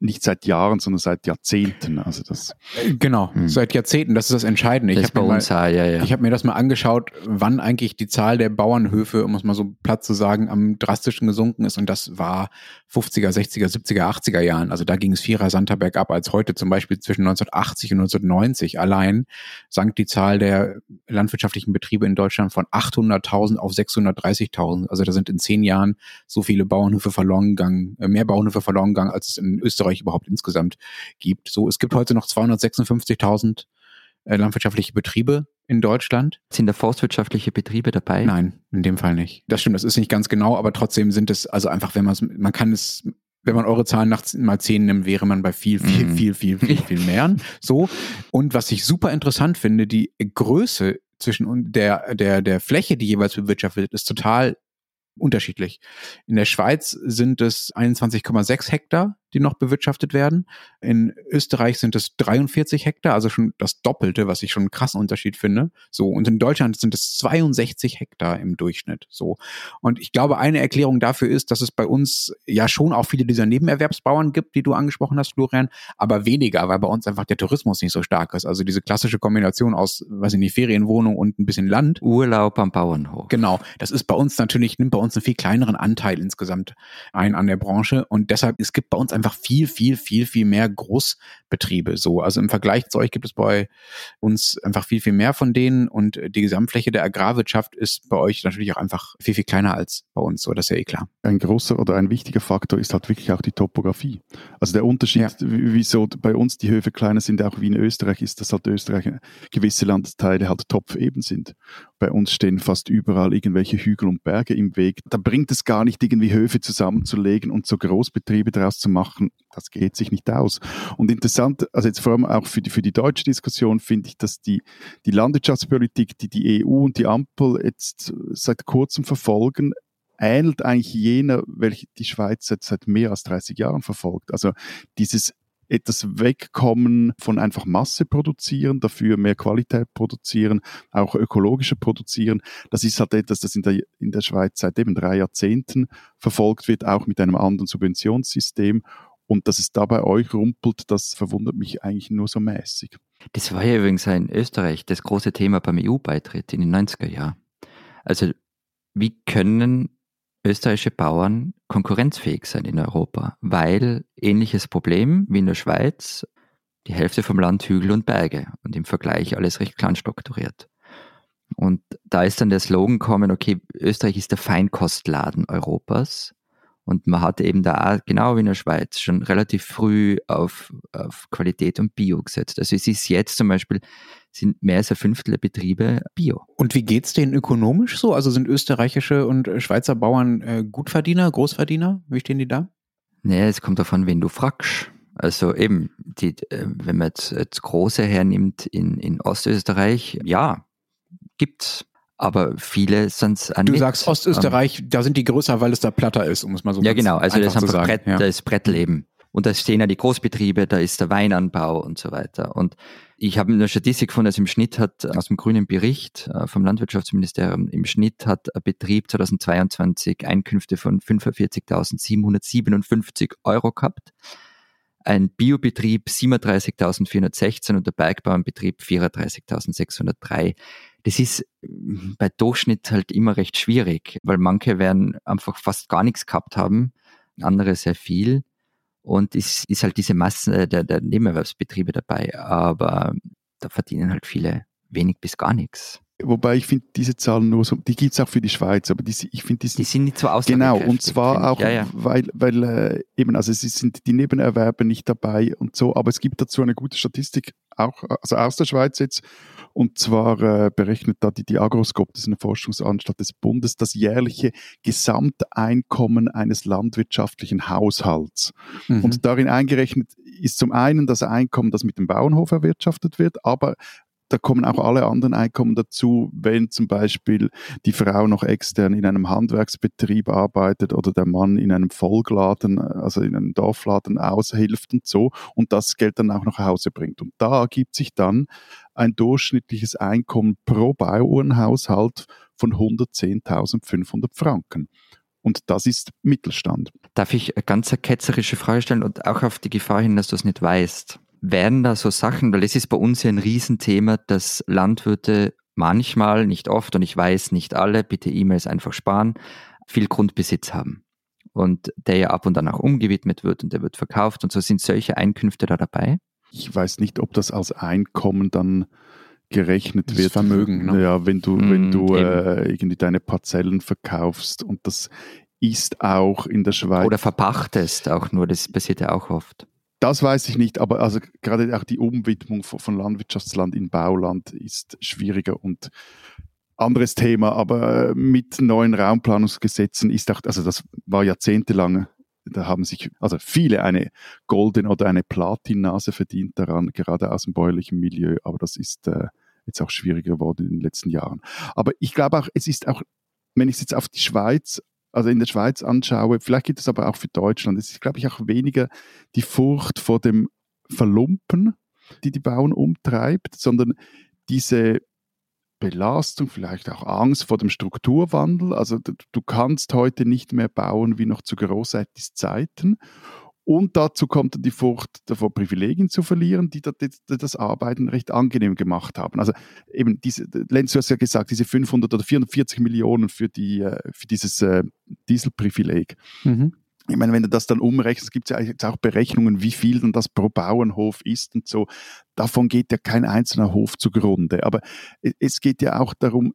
nicht seit Jahren, sondern seit Jahrzehnten. Also das äh, genau, hm. seit Jahrzehnten, das ist das Entscheidende. Das ich habe mir, ja, ja. hab mir das mal angeschaut, wann eigentlich die Zahl der Bauernhöfe, um es mal so platt zu sagen, am drastischen gesunken ist und das war 50er, 60er, 70er, 80er Jahren. Also da ging es viel rasanter bergab als heute, zum Beispiel zwischen 1980 und 1990 allein sank die Zahl der landwirtschaftlichen Betriebe in Deutschland von 800.000 auf 630.000. Also da sind in zehn Jahren so viele Bauernhöfe verloren gegangen, äh, mehr Bauernhöfe verloren gegangen, als es in Österreich Österreich überhaupt insgesamt gibt. So, es gibt heute noch 256.000 äh, landwirtschaftliche Betriebe in Deutschland. Sind da forstwirtschaftliche Betriebe dabei? Nein, in dem Fall nicht. Das stimmt, das ist nicht ganz genau, aber trotzdem sind es, also einfach, wenn man es, man kann es, wenn man eure Zahlen nach mal zehn nimmt, wäre man bei viel, viel, mhm. viel, viel, viel, viel mehr. So. Und was ich super interessant finde, die Größe zwischen der, der, der Fläche, die jeweils bewirtschaftet wird, ist total unterschiedlich. In der Schweiz sind es 21,6 Hektar die noch bewirtschaftet werden. In Österreich sind es 43 Hektar, also schon das Doppelte, was ich schon einen krassen Unterschied finde. So. Und in Deutschland sind es 62 Hektar im Durchschnitt. So. Und ich glaube, eine Erklärung dafür ist, dass es bei uns ja schon auch viele dieser Nebenerwerbsbauern gibt, die du angesprochen hast, Florian, aber weniger, weil bei uns einfach der Tourismus nicht so stark ist. Also diese klassische Kombination aus, weiß ich nicht, Ferienwohnung und ein bisschen Land. Urlaub am Bauernhof. Genau. Das ist bei uns natürlich, nimmt bei uns einen viel kleineren Anteil insgesamt ein an der Branche. Und deshalb, es gibt bei uns einfach einfach viel, viel, viel, viel mehr Großbetriebe. So, also im Vergleich zu euch gibt es bei uns einfach viel, viel mehr von denen und die Gesamtfläche der Agrarwirtschaft ist bei euch natürlich auch einfach viel, viel kleiner als bei uns. So, das ist ja eh klar. Ein großer oder ein wichtiger Faktor ist halt wirklich auch die Topografie. Also der Unterschied, ja. wieso bei uns die Höfe kleiner sind, auch wie in Österreich, ist, dass halt Österreich gewisse Landesteile halt topfeben sind. Bei uns stehen fast überall irgendwelche Hügel und Berge im Weg. Da bringt es gar nicht, irgendwie Höfe zusammenzulegen und so Großbetriebe daraus zu machen machen, das geht sich nicht aus. Und interessant, also jetzt vor allem auch für die, für die deutsche Diskussion finde ich, dass die, die Landwirtschaftspolitik, die die EU und die Ampel jetzt seit kurzem verfolgen, ähnelt eigentlich jener, welche die Schweiz seit, seit mehr als 30 Jahren verfolgt. Also dieses etwas wegkommen von einfach Masse produzieren, dafür mehr Qualität produzieren, auch ökologischer produzieren. Das ist halt etwas, das in der, in der Schweiz seit eben drei Jahrzehnten verfolgt wird, auch mit einem anderen Subventionssystem. Und dass es da bei euch rumpelt, das verwundert mich eigentlich nur so mäßig. Das war ja übrigens in Österreich das große Thema beim EU-Beitritt in den 90er Jahren. Also wie können österreichische Bauern konkurrenzfähig sein in Europa, weil ähnliches Problem wie in der Schweiz, die Hälfte vom Land Hügel und Berge und im Vergleich alles recht klein strukturiert. Und da ist dann der Slogan gekommen, okay, Österreich ist der Feinkostladen Europas. Und man hat eben da, genau wie in der Schweiz, schon relativ früh auf, auf Qualität und Bio gesetzt. Also es ist jetzt zum Beispiel sind mehr als ein Fünftel der Betriebe Bio. Und wie geht's denen ökonomisch so? Also sind österreichische und Schweizer Bauern äh, Gutverdiener, Großverdiener? Wie stehen die da? Nee, es kommt davon, wen du fragst. Also eben, die, äh, wenn man jetzt, jetzt große hernimmt in, in Ostösterreich, ja, gibt's. Aber viele sind es Du sagst Ostösterreich, um, da sind die größer, weil es da platter ist, um es mal so Ja, genau. Also das ist einfach Brett, ja. das Brettleben. Und da stehen ja die Großbetriebe, da ist der Weinanbau und so weiter. Und ich habe eine Statistik gefunden, dass im Schnitt hat aus dem grünen Bericht äh, vom Landwirtschaftsministerium, im Schnitt hat ein Betrieb 2022 Einkünfte von 45.757 Euro gehabt, ein Biobetrieb 37.416 und der Bergbauernbetrieb 34.603. Das ist bei Durchschnitt halt immer recht schwierig, weil manche werden einfach fast gar nichts gehabt haben, andere sehr viel. Und es ist halt diese Masse äh, der, der Nebenerwerbsbetriebe dabei. Aber da verdienen halt viele wenig bis gar nichts. Wobei ich finde, diese Zahlen nur so, die gibt es auch für die Schweiz, aber die, ich finde, die, die sind nicht so Genau, und zwar auch, ja, ja. weil, weil äh, eben, also es sind die Nebenerwerbe nicht dabei und so, aber es gibt dazu eine gute Statistik, auch also aus der Schweiz jetzt, Und zwar äh, berechnet da die, Agroscope, das ist eine Forschungsanstalt des Bundes, das jährliche Gesamteinkommen eines landwirtschaftlichen Haushalts. Mhm. Und darin eingerechnet ist zum einen das Einkommen, das mit dem Bauernhof erwirtschaftet wird, aber da kommen auch alle anderen Einkommen dazu, wenn zum Beispiel die Frau noch extern in einem Handwerksbetrieb arbeitet oder der Mann in einem Volkladen, also in einem Dorfladen aushilft und so und das Geld dann auch nach Hause bringt. Und da ergibt sich dann ein durchschnittliches Einkommen pro Bauernhaushalt von 110.500 Franken. Und das ist Mittelstand. Darf ich eine ganz ketzerische Frage stellen und auch auf die Gefahr hin, dass du es nicht weißt? Wären da so Sachen, weil es ist bei uns ja ein Riesenthema, dass Landwirte manchmal, nicht oft und ich weiß nicht alle, bitte E-Mails einfach sparen, viel Grundbesitz haben und der ja ab und an auch umgewidmet wird und der wird verkauft und so sind solche Einkünfte da dabei? Ich weiß nicht, ob das als Einkommen dann gerechnet das wird. Vermögen, ne? Ja, wenn du, mm, wenn du äh, irgendwie deine Parzellen verkaufst und das ist auch in der Schweiz. Oder verpachtest auch nur, das passiert ja auch oft. Das weiß ich nicht, aber also gerade auch die Umwidmung von Landwirtschaftsland in Bauland ist schwieriger und anderes Thema, aber äh, mit neuen Raumplanungsgesetzen ist auch, also das war jahrzehntelang, da haben sich also viele eine Golden- oder eine Platinnase verdient daran, gerade aus dem bäuerlichen Milieu, aber das ist äh, jetzt auch schwieriger geworden in den letzten Jahren. Aber ich glaube auch, es ist auch, wenn ich es jetzt auf die Schweiz also in der Schweiz anschaue, vielleicht gibt es aber auch für Deutschland, es ist, glaube ich, auch weniger die Furcht vor dem Verlumpen, die die Bauern umtreibt, sondern diese Belastung, vielleicht auch Angst vor dem Strukturwandel. Also du kannst heute nicht mehr bauen wie noch zu Großseitis Zeiten. Und dazu kommt die Furcht davor, Privilegien zu verlieren, die das Arbeiten recht angenehm gemacht haben. Also eben diese, Lenz, du hast ja gesagt, diese 500 oder 440 Millionen für, die, äh, für dieses äh, Dieselprivileg. Mhm. Ich meine, wenn du das dann umrechnest, gibt es ja jetzt auch Berechnungen, wie viel denn das pro Bauernhof ist und so. Davon geht ja kein einzelner Hof zugrunde. Aber es geht ja auch darum,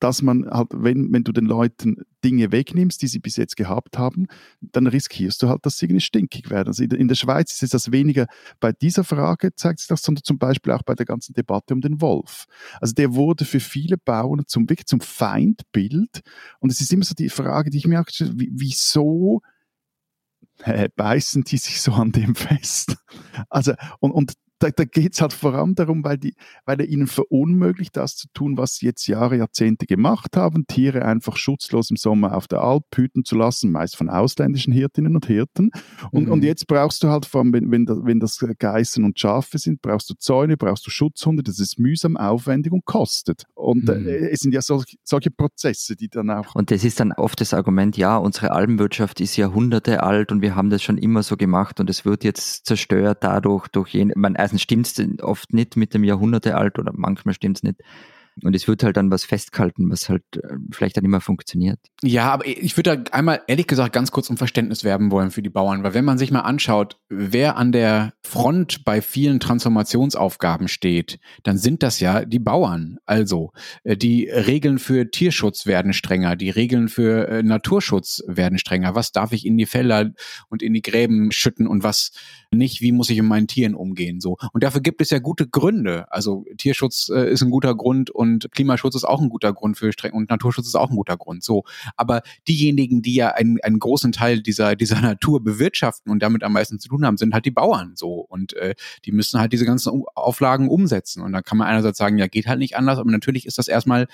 dass man halt, wenn, wenn du den Leuten Dinge wegnimmst, die sie bis jetzt gehabt haben, dann riskierst du halt, dass sie irgendwie stinkig werden. Also in der Schweiz ist das weniger bei dieser Frage, zeigt sich das, sondern zum Beispiel auch bei der ganzen Debatte um den Wolf. Also der wurde für viele Bauern zum, wirklich zum Feindbild. Und es ist immer so die Frage, die ich mir auch gestellt wieso äh, beißen die sich so an dem fest? Also, und, und da, da geht es halt vor allem darum, weil, die, weil er ihnen verunmöglicht, das zu tun, was sie jetzt Jahre, Jahrzehnte gemacht haben, Tiere einfach schutzlos im Sommer auf der Alp hüten zu lassen, meist von ausländischen Hirtinnen und Hirten. Und, mhm. und jetzt brauchst du halt, vor allem, wenn, wenn, das, wenn das Geißen und Schafe sind, brauchst du Zäune, brauchst du Schutzhunde, das ist mühsam, aufwendig und kostet. Und äh, mhm. äh, es sind ja solch, solche Prozesse, die dann auch... Und das ist dann oft das Argument, ja, unsere Alpenwirtschaft ist Jahrhunderte alt und wir haben das schon immer so gemacht und es wird jetzt zerstört dadurch, durch jene... Man, Meistens stimmt es oft nicht mit dem Jahrhunderte alt oder manchmal stimmt es nicht. Und es wird halt dann was festgehalten, was halt äh, vielleicht dann immer funktioniert. Ja, aber ich würde da einmal ehrlich gesagt ganz kurz um Verständnis werben wollen für die Bauern, weil wenn man sich mal anschaut, wer an der Front bei vielen Transformationsaufgaben steht, dann sind das ja die Bauern. Also äh, die Regeln für Tierschutz werden strenger, die Regeln für äh, Naturschutz werden strenger. Was darf ich in die Felder und in die Gräben schütten und was nicht? Wie muss ich mit meinen Tieren umgehen? So und dafür gibt es ja gute Gründe. Also Tierschutz ist ein guter Grund und und Klimaschutz ist auch ein guter Grund für streng und Naturschutz ist auch ein guter Grund. So, aber diejenigen, die ja einen, einen großen Teil dieser dieser Natur bewirtschaften und damit am meisten zu tun haben, sind halt die Bauern. So und äh, die müssen halt diese ganzen Auflagen umsetzen. Und da kann man einerseits sagen, ja geht halt nicht anders, aber natürlich ist das erstmal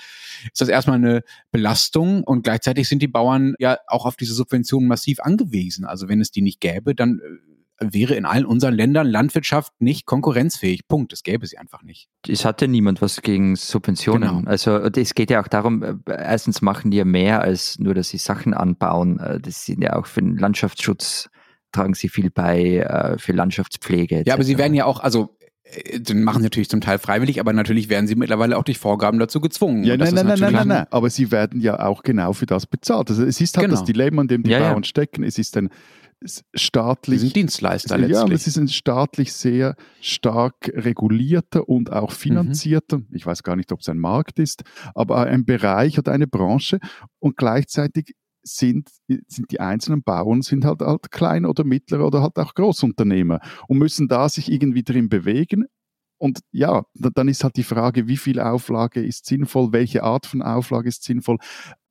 ist das erstmal eine Belastung und gleichzeitig sind die Bauern ja auch auf diese Subventionen massiv angewiesen. Also wenn es die nicht gäbe, dann äh, wäre in allen unseren Ländern Landwirtschaft nicht konkurrenzfähig. Punkt. Es gäbe sie einfach nicht. Es hatte niemand was gegen Subventionen. Genau. Also es geht ja auch darum, äh, erstens machen die ja mehr als nur, dass sie Sachen anbauen. Äh, das sind ja auch für den Landschaftsschutz tragen sie viel bei, äh, für Landschaftspflege. Etc. Ja, aber sie werden ja auch, also den machen sie natürlich zum Teil freiwillig, aber natürlich werden sie mittlerweile auch durch Vorgaben dazu gezwungen. Ja, nein, nein, nein, nein, nein, nein, aber sie werden ja auch genau für das bezahlt. Also es ist halt genau. das Dilemma, in dem die ja, Bauern ja. stecken. Es ist ein staatlich. Sie sind Dienstleister letztlich. Ja, es ist ein staatlich sehr stark regulierter und auch mhm. finanzierter, mhm. ich weiß gar nicht, ob es ein Markt ist, aber ein Bereich oder eine Branche und gleichzeitig sind, sind die einzelnen Bauern sind halt, halt klein oder mittlere oder halt auch Großunternehmer und müssen da sich irgendwie drin bewegen Und ja, dann ist halt die Frage, wie viel Auflage ist sinnvoll, welche Art von Auflage ist sinnvoll.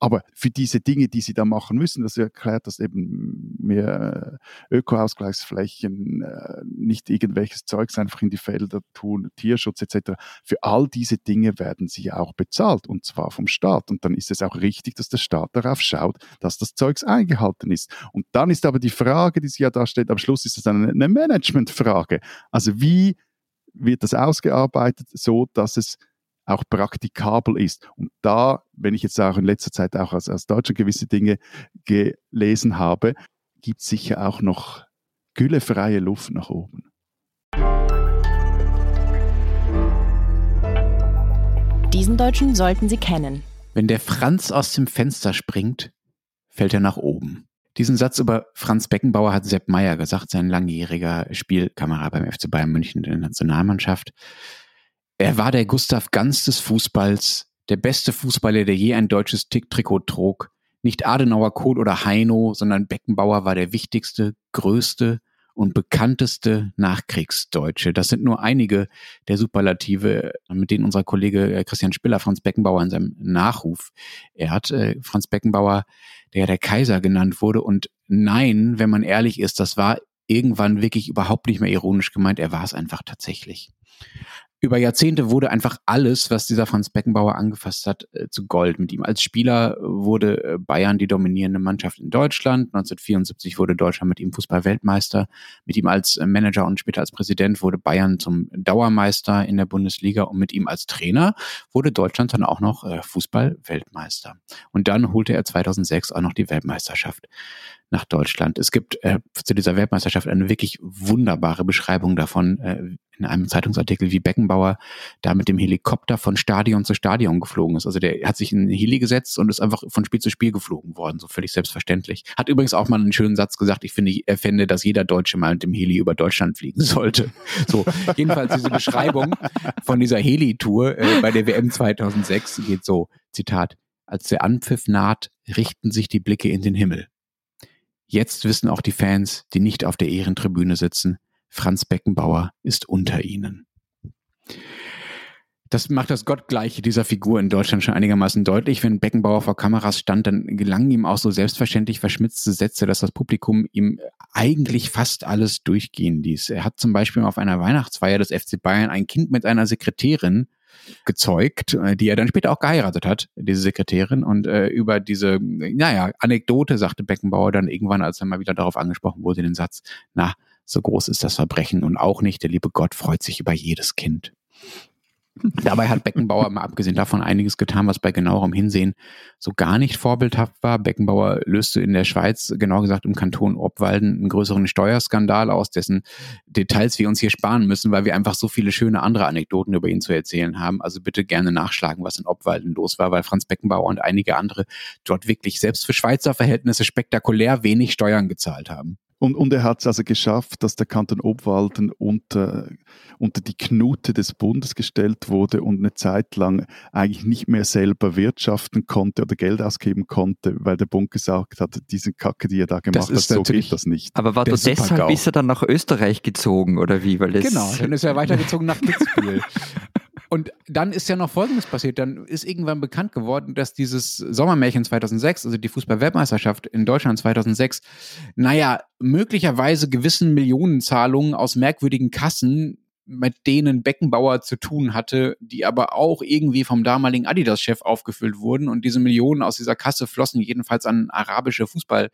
Aber für diese Dinge, die sie da machen müssen, das erklärt, dass eben mehr Ökoausgleichsflächen, äh, nicht irgendwelches Zeugs einfach in die Felder tun, Tierschutz etc. Für all diese Dinge werden sie auch bezahlt und zwar vom Staat. Und dann ist es auch richtig, dass der Staat darauf schaut, dass das Zeugs eingehalten ist. Und dann ist aber die Frage, die sich ja da steht, am Schluss ist es eine Managementfrage. Also wie wird das ausgearbeitet, so dass es auch praktikabel ist. Und da, wenn ich jetzt auch in letzter Zeit auch als, als Deutscher gewisse Dinge gelesen habe, gibt es sicher auch noch güllefreie Luft nach oben. Diesen Deutschen sollten Sie kennen. Wenn der Franz aus dem Fenster springt, fällt er nach oben. Diesen Satz über Franz Beckenbauer hat Sepp Meyer gesagt, sein langjähriger Spielkamerad beim FC Bayern München in der Nationalmannschaft. Er war der Gustav Ganz des Fußballs, der beste Fußballer, der je ein deutsches Tick-Trikot trug. Nicht Adenauer, Kohl oder Heino, sondern Beckenbauer war der wichtigste, größte und bekannteste Nachkriegsdeutsche. Das sind nur einige der Superlative, mit denen unser Kollege äh, Christian Spiller Franz Beckenbauer in seinem Nachruf ehrt. Äh, Franz Beckenbauer, der der Kaiser genannt wurde. Und nein, wenn man ehrlich ist, das war irgendwann wirklich überhaupt nicht mehr ironisch gemeint. Er war es einfach tatsächlich über Jahrzehnte wurde einfach alles, was dieser Franz Beckenbauer angefasst hat, äh, zu Gold. Mit ihm als Spieler wurde äh, Bayern die dominierende Mannschaft in Deutschland. 1974 wurde Deutschland mit ihm Fußballweltmeister. Mit ihm als äh, Manager und später als Präsident wurde Bayern zum Dauermeister in der Bundesliga. Und mit ihm als Trainer wurde Deutschland dann auch noch Fußballweltmeister. Und dann holte er 2006 auch noch die Weltmeisterschaft nach Deutschland. Es gibt äh, zu dieser Weltmeisterschaft eine wirklich wunderbare Beschreibung davon äh, in einem Zeitungsartikel, wie Beckenbauer da mit dem Helikopter von Stadion zu Stadion geflogen ist. Also der hat sich in den Heli gesetzt und ist einfach von Spiel zu Spiel geflogen worden, so völlig selbstverständlich. Hat übrigens auch mal einen schönen Satz gesagt, ich finde, er fände, dass jeder Deutsche mal mit dem Heli über Deutschland fliegen sollte. So, jedenfalls diese Beschreibung von dieser Heli-Tour äh, bei der WM 2006 geht so, Zitat, als der Anpfiff naht, richten sich die Blicke in den Himmel. Jetzt wissen auch die Fans, die nicht auf der Ehrentribüne sitzen, Franz Beckenbauer ist unter ihnen. Das macht das Gottgleiche dieser Figur in Deutschland schon einigermaßen deutlich. Wenn Beckenbauer vor Kameras stand, dann gelangen ihm auch so selbstverständlich verschmitzte Sätze, dass das Publikum ihm eigentlich fast alles durchgehen ließ. Er hat zum Beispiel auf einer Weihnachtsfeier des FC Bayern ein Kind mit einer Sekretärin gezeugt, äh, die er dann später auch geheiratet hat, diese Sekretärin. Und äh, über diese, naja, Anekdote sagte Beckenbauer dann irgendwann, als er mal wieder darauf angesprochen wurde, den Satz, na, so groß ist das Verbrechen und auch nicht, der liebe Gott freut sich über jedes Kind. Dabei hat Beckenbauer mal abgesehen davon einiges getan, was bei genauerem Hinsehen so gar nicht vorbildhaft war. Beckenbauer löste in der Schweiz, genau gesagt im Kanton Obwalden, einen größeren Steuerskandal aus, dessen Details wir uns hier sparen müssen, weil wir einfach so viele schöne andere Anekdoten über ihn zu erzählen haben. Also bitte gerne nachschlagen, was in Obwalden los war, weil Franz Beckenbauer und einige andere dort wirklich selbst für Schweizer Verhältnisse spektakulär wenig Steuern gezahlt haben. Und, und er hat es also geschafft, dass der Kanton Obwalden unter, unter die Knute des Bundes gestellt wurde und eine Zeit lang eigentlich nicht mehr selber wirtschaften konnte oder Geld ausgeben konnte, weil der Bund gesagt hat, diese Kacke, die er da gemacht hat, so geht das nicht. Aber war das deshalb ist er dann nach Österreich gezogen oder wie? Weil das genau, dann ist er weitergezogen nach Kitzbühel. Und dann ist ja noch Folgendes passiert. Dann ist irgendwann bekannt geworden, dass dieses Sommermärchen 2006, also die Fußball-Weltmeisterschaft in Deutschland 2006, naja, möglicherweise gewissen Millionenzahlungen aus merkwürdigen Kassen mit denen Beckenbauer zu tun hatte, die aber auch irgendwie vom damaligen Adidas-Chef aufgefüllt wurden. Und diese Millionen aus dieser Kasse flossen jedenfalls an arabische Fußball-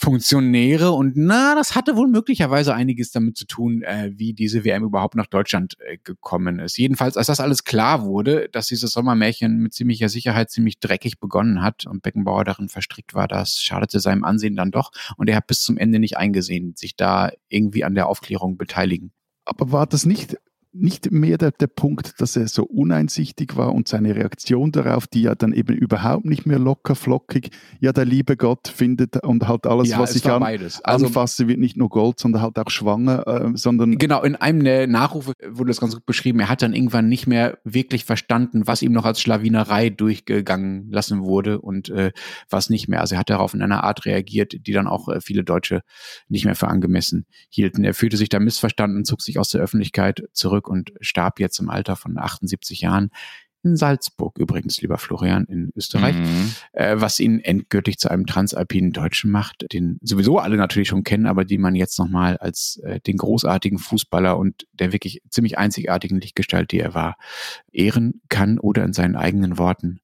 Funktionäre und na, das hatte wohl möglicherweise einiges damit zu tun, äh, wie diese WM überhaupt nach Deutschland äh, gekommen ist. Jedenfalls, als das alles klar wurde, dass dieses Sommermärchen mit ziemlicher Sicherheit ziemlich dreckig begonnen hat und Beckenbauer darin verstrickt war, das schadete seinem Ansehen dann doch und er hat bis zum Ende nicht eingesehen, sich da irgendwie an der Aufklärung beteiligen. Aber war das nicht nicht mehr der, der Punkt, dass er so uneinsichtig war und seine Reaktion darauf, die ja dann eben überhaupt nicht mehr locker flockig, ja, der liebe Gott findet und halt alles, ja, was ich an, also, anfasse, wird nicht nur Gold, sondern halt auch schwanger, äh, sondern. Genau, in einem der Nachrufe wurde das ganz gut beschrieben. Er hat dann irgendwann nicht mehr wirklich verstanden, was ihm noch als Schlawinerei durchgegangen lassen wurde und äh, was nicht mehr. Also er hat darauf in einer Art reagiert, die dann auch äh, viele Deutsche nicht mehr für angemessen hielten. Er fühlte sich da missverstanden, zog sich aus der Öffentlichkeit zurück zurück und starb jetzt im Alter von 78 Jahren in Salzburg übrigens, lieber Florian, in Österreich, mhm. äh, was ihn endgültig zu einem transalpinen Deutschen macht, den sowieso alle natürlich schon kennen, aber die man jetzt nochmal als äh, den großartigen Fußballer und der wirklich ziemlich einzigartigen Lichtgestalt, die er war, ehren kann oder in seinen eigenen Worten,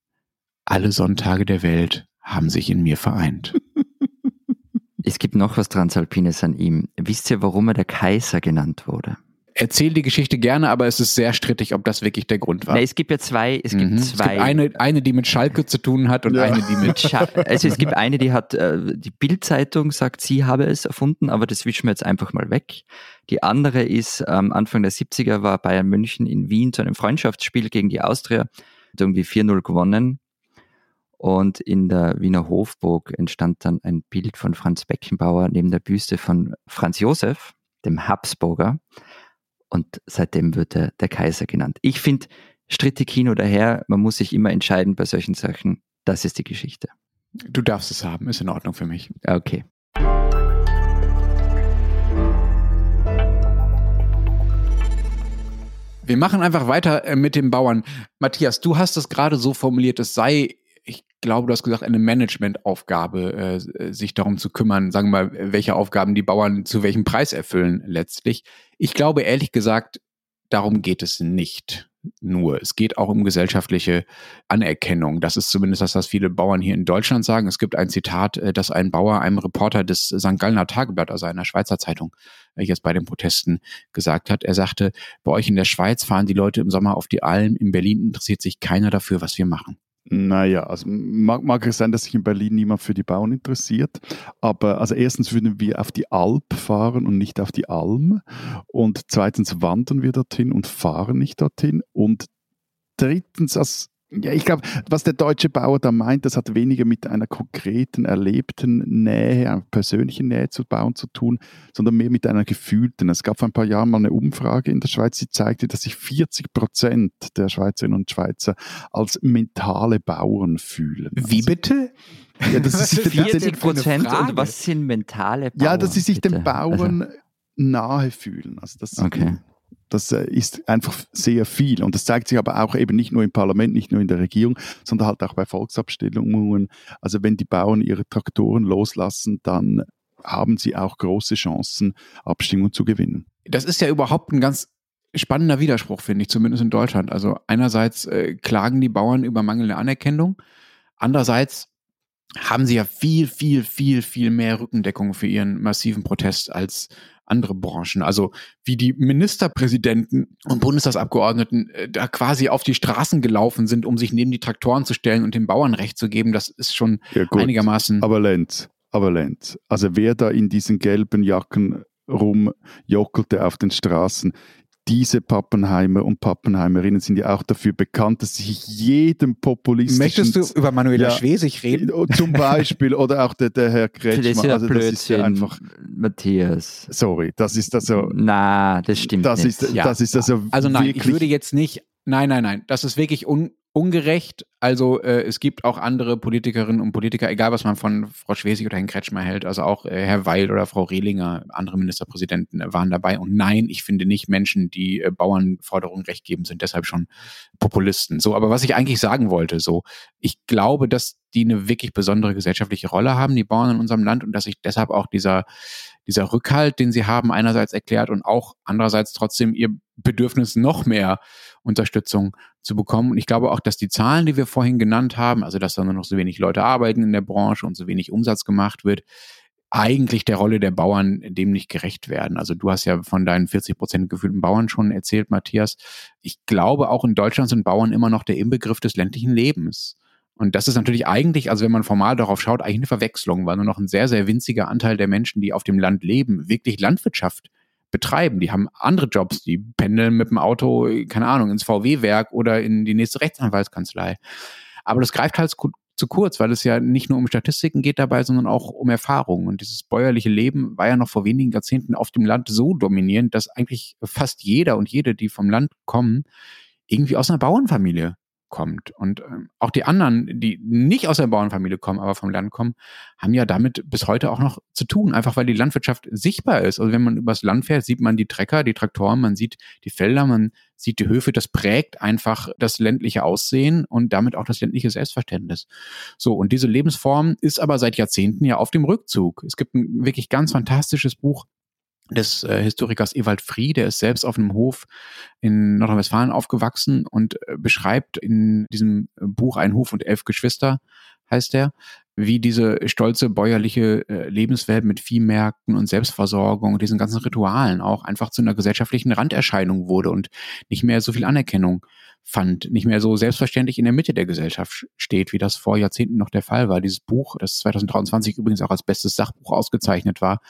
alle Sonntage der Welt haben sich in mir vereint. Es gibt noch was Transalpines an ihm. Wisst ihr, warum er der Kaiser genannt wurde? Erzähl die Geschichte gerne, aber es ist sehr strittig, ob das wirklich der Grund war. Na, es gibt ja zwei, es gibt mhm. zwei. Es gibt eine, eine, die mit Schalke zu tun hat und ja. eine, die mit Scha Also es gibt eine, die hat, äh, die Bildzeitung sagt, sie habe es erfunden, aber das wischen wir jetzt einfach mal weg. Die andere ist, ähm, Anfang der 70er war Bayern München in Wien zu einem Freundschaftsspiel gegen die Austria, hat irgendwie 4-0 gewonnen. Und in der Wiener Hofburg entstand dann ein Bild von Franz Beckenbauer neben der Büste von Franz Josef, dem Habsburger und seitdem wird er der Kaiser genannt. Ich finde, strittig hin oder her, man muss sich immer entscheiden bei solchen Sachen. Das ist die Geschichte. Du darfst es haben, ist in Ordnung für mich. Okay. Wir machen einfach weiter äh, mit den Bauern. Matthias, du hast es gerade so formuliert, es sei glaube, du hast gesagt, eine Managementaufgabe, äh, sich darum zu kümmern, sagen wir mal, welche Aufgaben die Bauern zu welchem Preis erfüllen letztlich. Ich glaube ehrlich gesagt, darum geht es nicht nur. Es geht auch um gesellschaftliche Anerkennung. Das ist zumindest das, was viele Bauern hier in Deutschland sagen. Es gibt ein Zitat, äh, das ein Bauer einem Reporter des St. Gallner Tageblatt, also einer Schweizer Zeitung, äh, jetzt bei den Protesten gesagt hat. Er sagte, bei euch in der Schweiz fahren die Leute im Sommer auf die Alm, in Berlin interessiert sich keiner dafür, was wir machen. Naja, also mag, mag es sein, dass sich in Berlin niemand für die Bauern interessiert. Aber also erstens würden wir auf die Alp fahren und nicht auf die Alm. Und zweitens wandern wir dorthin und fahren nicht dorthin. Und drittens, als ja, ich glaube, was der deutsche Bauer da meint, das hat weniger mit einer konkreten, erlebten Nähe, einer persönlichen Nähe zu bauen zu tun, sondern mehr mit einer gefühlten. Es gab vor ein paar Jahren mal eine Umfrage in der Schweiz, die zeigte, dass sich 40 Prozent der Schweizerinnen und Schweizer als mentale Bauern fühlen. Wie also, bitte? Ja, das ist 40 Prozent und was sind mentale Bauern? Ja, dass sie sich bitte? den Bauern also, nahe fühlen. Also das okay. Das äh, ist einfach sehr viel. Und das zeigt sich aber auch eben nicht nur im Parlament, nicht nur in der Regierung, sondern halt auch bei Volksabstimmungen. Also wenn die Bauern ihre Traktoren loslassen, dann haben sie auch große Chancen, Abstimmungen zu gewinnen. Das ist ja überhaupt ein ganz spannender Widerspruch, finde ich, zumindest in Deutschland. Also einerseits äh, klagen die Bauern über mangelnde Anerkennung, andererseits haben sie ja viel, viel, viel, viel mehr Rückendeckung für ihren massiven Protest als andere Branchen. Also wie die Ministerpräsidenten und Bundestagsabgeordneten äh, da quasi auf die Straßen gelaufen sind, um sich neben die Traktoren zu stellen und dem Bauern Recht zu geben, das ist schon ja, einigermaßen. Aber Lenz, aber Lenz, also wer da in diesen gelben Jacken rumjockelte auf den Straßen, diese Pappenheimer und Pappenheimerinnen sind ja auch dafür bekannt, dass sie sich jedem populistischen... Möchtest du über Manuela ja, Schwesig reden? Zum Beispiel, oder auch der, der Herr Kretschmer. Das ist ja also, das ist ja einfach... Matthias. Sorry, das ist also... Na, das stimmt das nicht. Ist, ja. Das ist also Also nein, ich würde jetzt nicht... Nein, nein, nein. Das ist wirklich un, ungerecht. Also äh, es gibt auch andere Politikerinnen und Politiker, egal was man von Frau Schwesig oder Herrn Kretschmer hält, also auch äh, Herr Weil oder Frau Rehlinger, andere Ministerpräsidenten äh, waren dabei. Und nein, ich finde nicht Menschen, die äh, Bauernforderungen recht geben, sind deshalb schon Populisten. So, aber was ich eigentlich sagen wollte, so, ich glaube, dass die eine wirklich besondere gesellschaftliche Rolle haben, die Bauern in unserem Land, und dass sich deshalb auch dieser dieser Rückhalt, den sie haben, einerseits erklärt und auch andererseits trotzdem ihr Bedürfnis noch mehr Unterstützung zu bekommen. Und ich glaube auch, dass die Zahlen, die wir vorhin genannt haben, also dass da nur noch so wenig Leute arbeiten in der Branche und so wenig Umsatz gemacht wird, eigentlich der Rolle der Bauern dem nicht gerecht werden. Also du hast ja von deinen 40 Prozent gefühlten Bauern schon erzählt, Matthias. Ich glaube, auch in Deutschland sind Bauern immer noch der Inbegriff des ländlichen Lebens. Und das ist natürlich eigentlich, also wenn man formal darauf schaut, eigentlich eine Verwechslung, weil nur noch ein sehr, sehr winziger Anteil der Menschen, die auf dem Land leben, wirklich Landwirtschaft betreiben. Die haben andere Jobs, die pendeln mit dem Auto, keine Ahnung, ins VW-Werk oder in die nächste Rechtsanwaltskanzlei. Aber das greift halt zu kurz, weil es ja nicht nur um Statistiken geht dabei, sondern auch um Erfahrungen. Und dieses bäuerliche Leben war ja noch vor wenigen Jahrzehnten auf dem Land so dominierend, dass eigentlich fast jeder und jede, die vom Land kommen, irgendwie aus einer Bauernfamilie kommt. Und äh, auch die anderen, die nicht aus der Bauernfamilie kommen, aber vom Land kommen, haben ja damit bis heute auch noch zu tun, einfach weil die Landwirtschaft sichtbar ist. Also wenn man übers Land fährt, sieht man die Trecker, die Traktoren, man sieht die Felder, man sieht die Höfe, das prägt einfach das ländliche Aussehen und damit auch das ländliche Selbstverständnis. So, und diese Lebensform ist aber seit Jahrzehnten ja auf dem Rückzug. Es gibt ein wirklich ganz fantastisches Buch des äh, Historikers Ewald Frie, der ist selbst auf einem Hof in Nordrhein-Westfalen aufgewachsen und äh, beschreibt in diesem Buch Ein Hof und elf Geschwister, heißt er, wie diese stolze bäuerliche äh, Lebenswelt mit Viehmärkten und Selbstversorgung und diesen ganzen Ritualen auch einfach zu einer gesellschaftlichen Randerscheinung wurde und nicht mehr so viel Anerkennung fand, nicht mehr so selbstverständlich in der Mitte der Gesellschaft steht, wie das vor Jahrzehnten noch der Fall war. Dieses Buch, das 2023 übrigens auch als bestes Sachbuch ausgezeichnet war,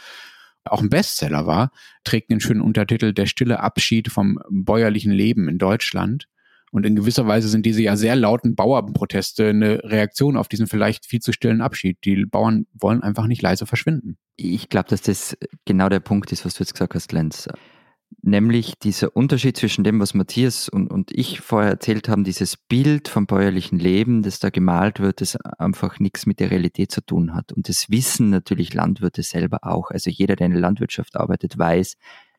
auch ein Bestseller war, trägt den schönen Untertitel Der stille Abschied vom bäuerlichen Leben in Deutschland. Und in gewisser Weise sind diese ja sehr lauten Bauernproteste eine Reaktion auf diesen vielleicht viel zu stillen Abschied. Die Bauern wollen einfach nicht leise verschwinden. Ich glaube, dass das genau der Punkt ist, was du jetzt gesagt hast, Lenz nämlich dieser Unterschied zwischen dem, was Matthias und, und ich vorher erzählt haben, dieses Bild vom bäuerlichen Leben, das da gemalt wird, das einfach nichts mit der Realität zu tun hat. Und das wissen natürlich Landwirte selber auch. Also jeder, der in der Landwirtschaft arbeitet, weiß,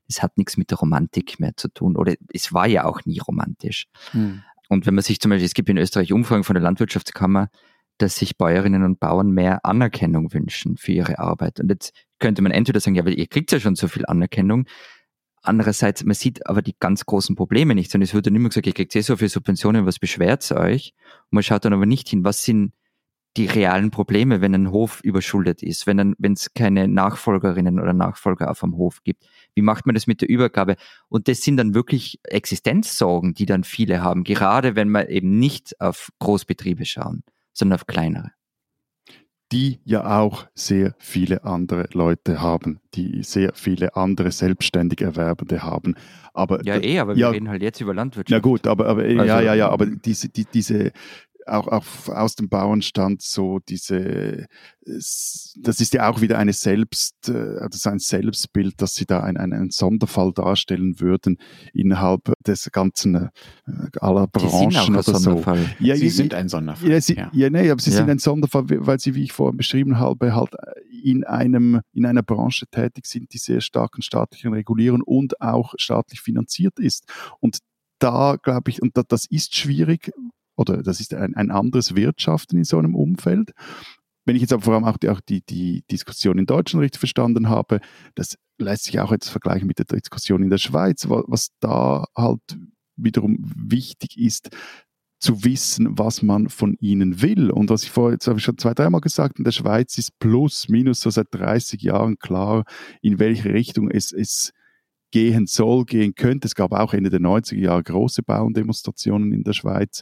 es hat nichts mit der Romantik mehr zu tun. Oder es war ja auch nie romantisch. Hm. Und wenn man sich zum Beispiel, es gibt in Österreich Umfragen von der Landwirtschaftskammer, dass sich Bäuerinnen und Bauern mehr Anerkennung wünschen für ihre Arbeit. Und jetzt könnte man entweder sagen, ja, aber ihr kriegt ja schon so viel Anerkennung. Andererseits, man sieht aber die ganz großen Probleme nicht, sondern es wird dann immer gesagt, ihr kriegt eh so viele Subventionen, was beschwert's euch? Und man schaut dann aber nicht hin, was sind die realen Probleme, wenn ein Hof überschuldet ist, wenn es keine Nachfolgerinnen oder Nachfolger auf dem Hof gibt. Wie macht man das mit der Übergabe? Und das sind dann wirklich Existenzsorgen, die dann viele haben, gerade wenn man eben nicht auf Großbetriebe schauen, sondern auf kleinere die ja auch sehr viele andere Leute haben, die sehr viele andere selbstständig Erwerbende haben. Aber ja, eh, aber wir reden halt jetzt über Landwirtschaft. Ja gut, aber, aber also, ja, ja, ja, aber diese, die, diese auch, auch aus dem Bauernstand so diese, das ist ja auch wieder eine Selbst, äh, also ein Selbstbild, dass sie da einen, einen Sonderfall darstellen würden innerhalb des ganzen äh, aller Branchen oder so. Ja, sie sind ein Sonderfall. Ja, sie, ja. ja nee, aber sie sind ein Sonderfall, weil sie, wie ich vorhin beschrieben habe, halt in einem, in einer Branche tätig sind, die sehr starken staatlichen Regulierung und auch staatlich finanziert ist. Und da glaube ich, und das ist schwierig, oder das ist ein, ein anderes Wirtschaften in so einem Umfeld. Wenn ich jetzt aber vor allem auch die, auch die, die Diskussion in Deutschland richtig verstanden habe, das lässt sich auch jetzt vergleichen mit der Diskussion in der Schweiz, was da halt wiederum wichtig ist, zu wissen, was man von ihnen will. Und was ich vorher, habe ich schon zwei, dreimal gesagt, in der Schweiz ist plus, minus so seit 30 Jahren klar, in welche Richtung es, es gehen soll, gehen könnte. Es gab auch Ende der 90er Jahre große Bauerndemonstrationen in der Schweiz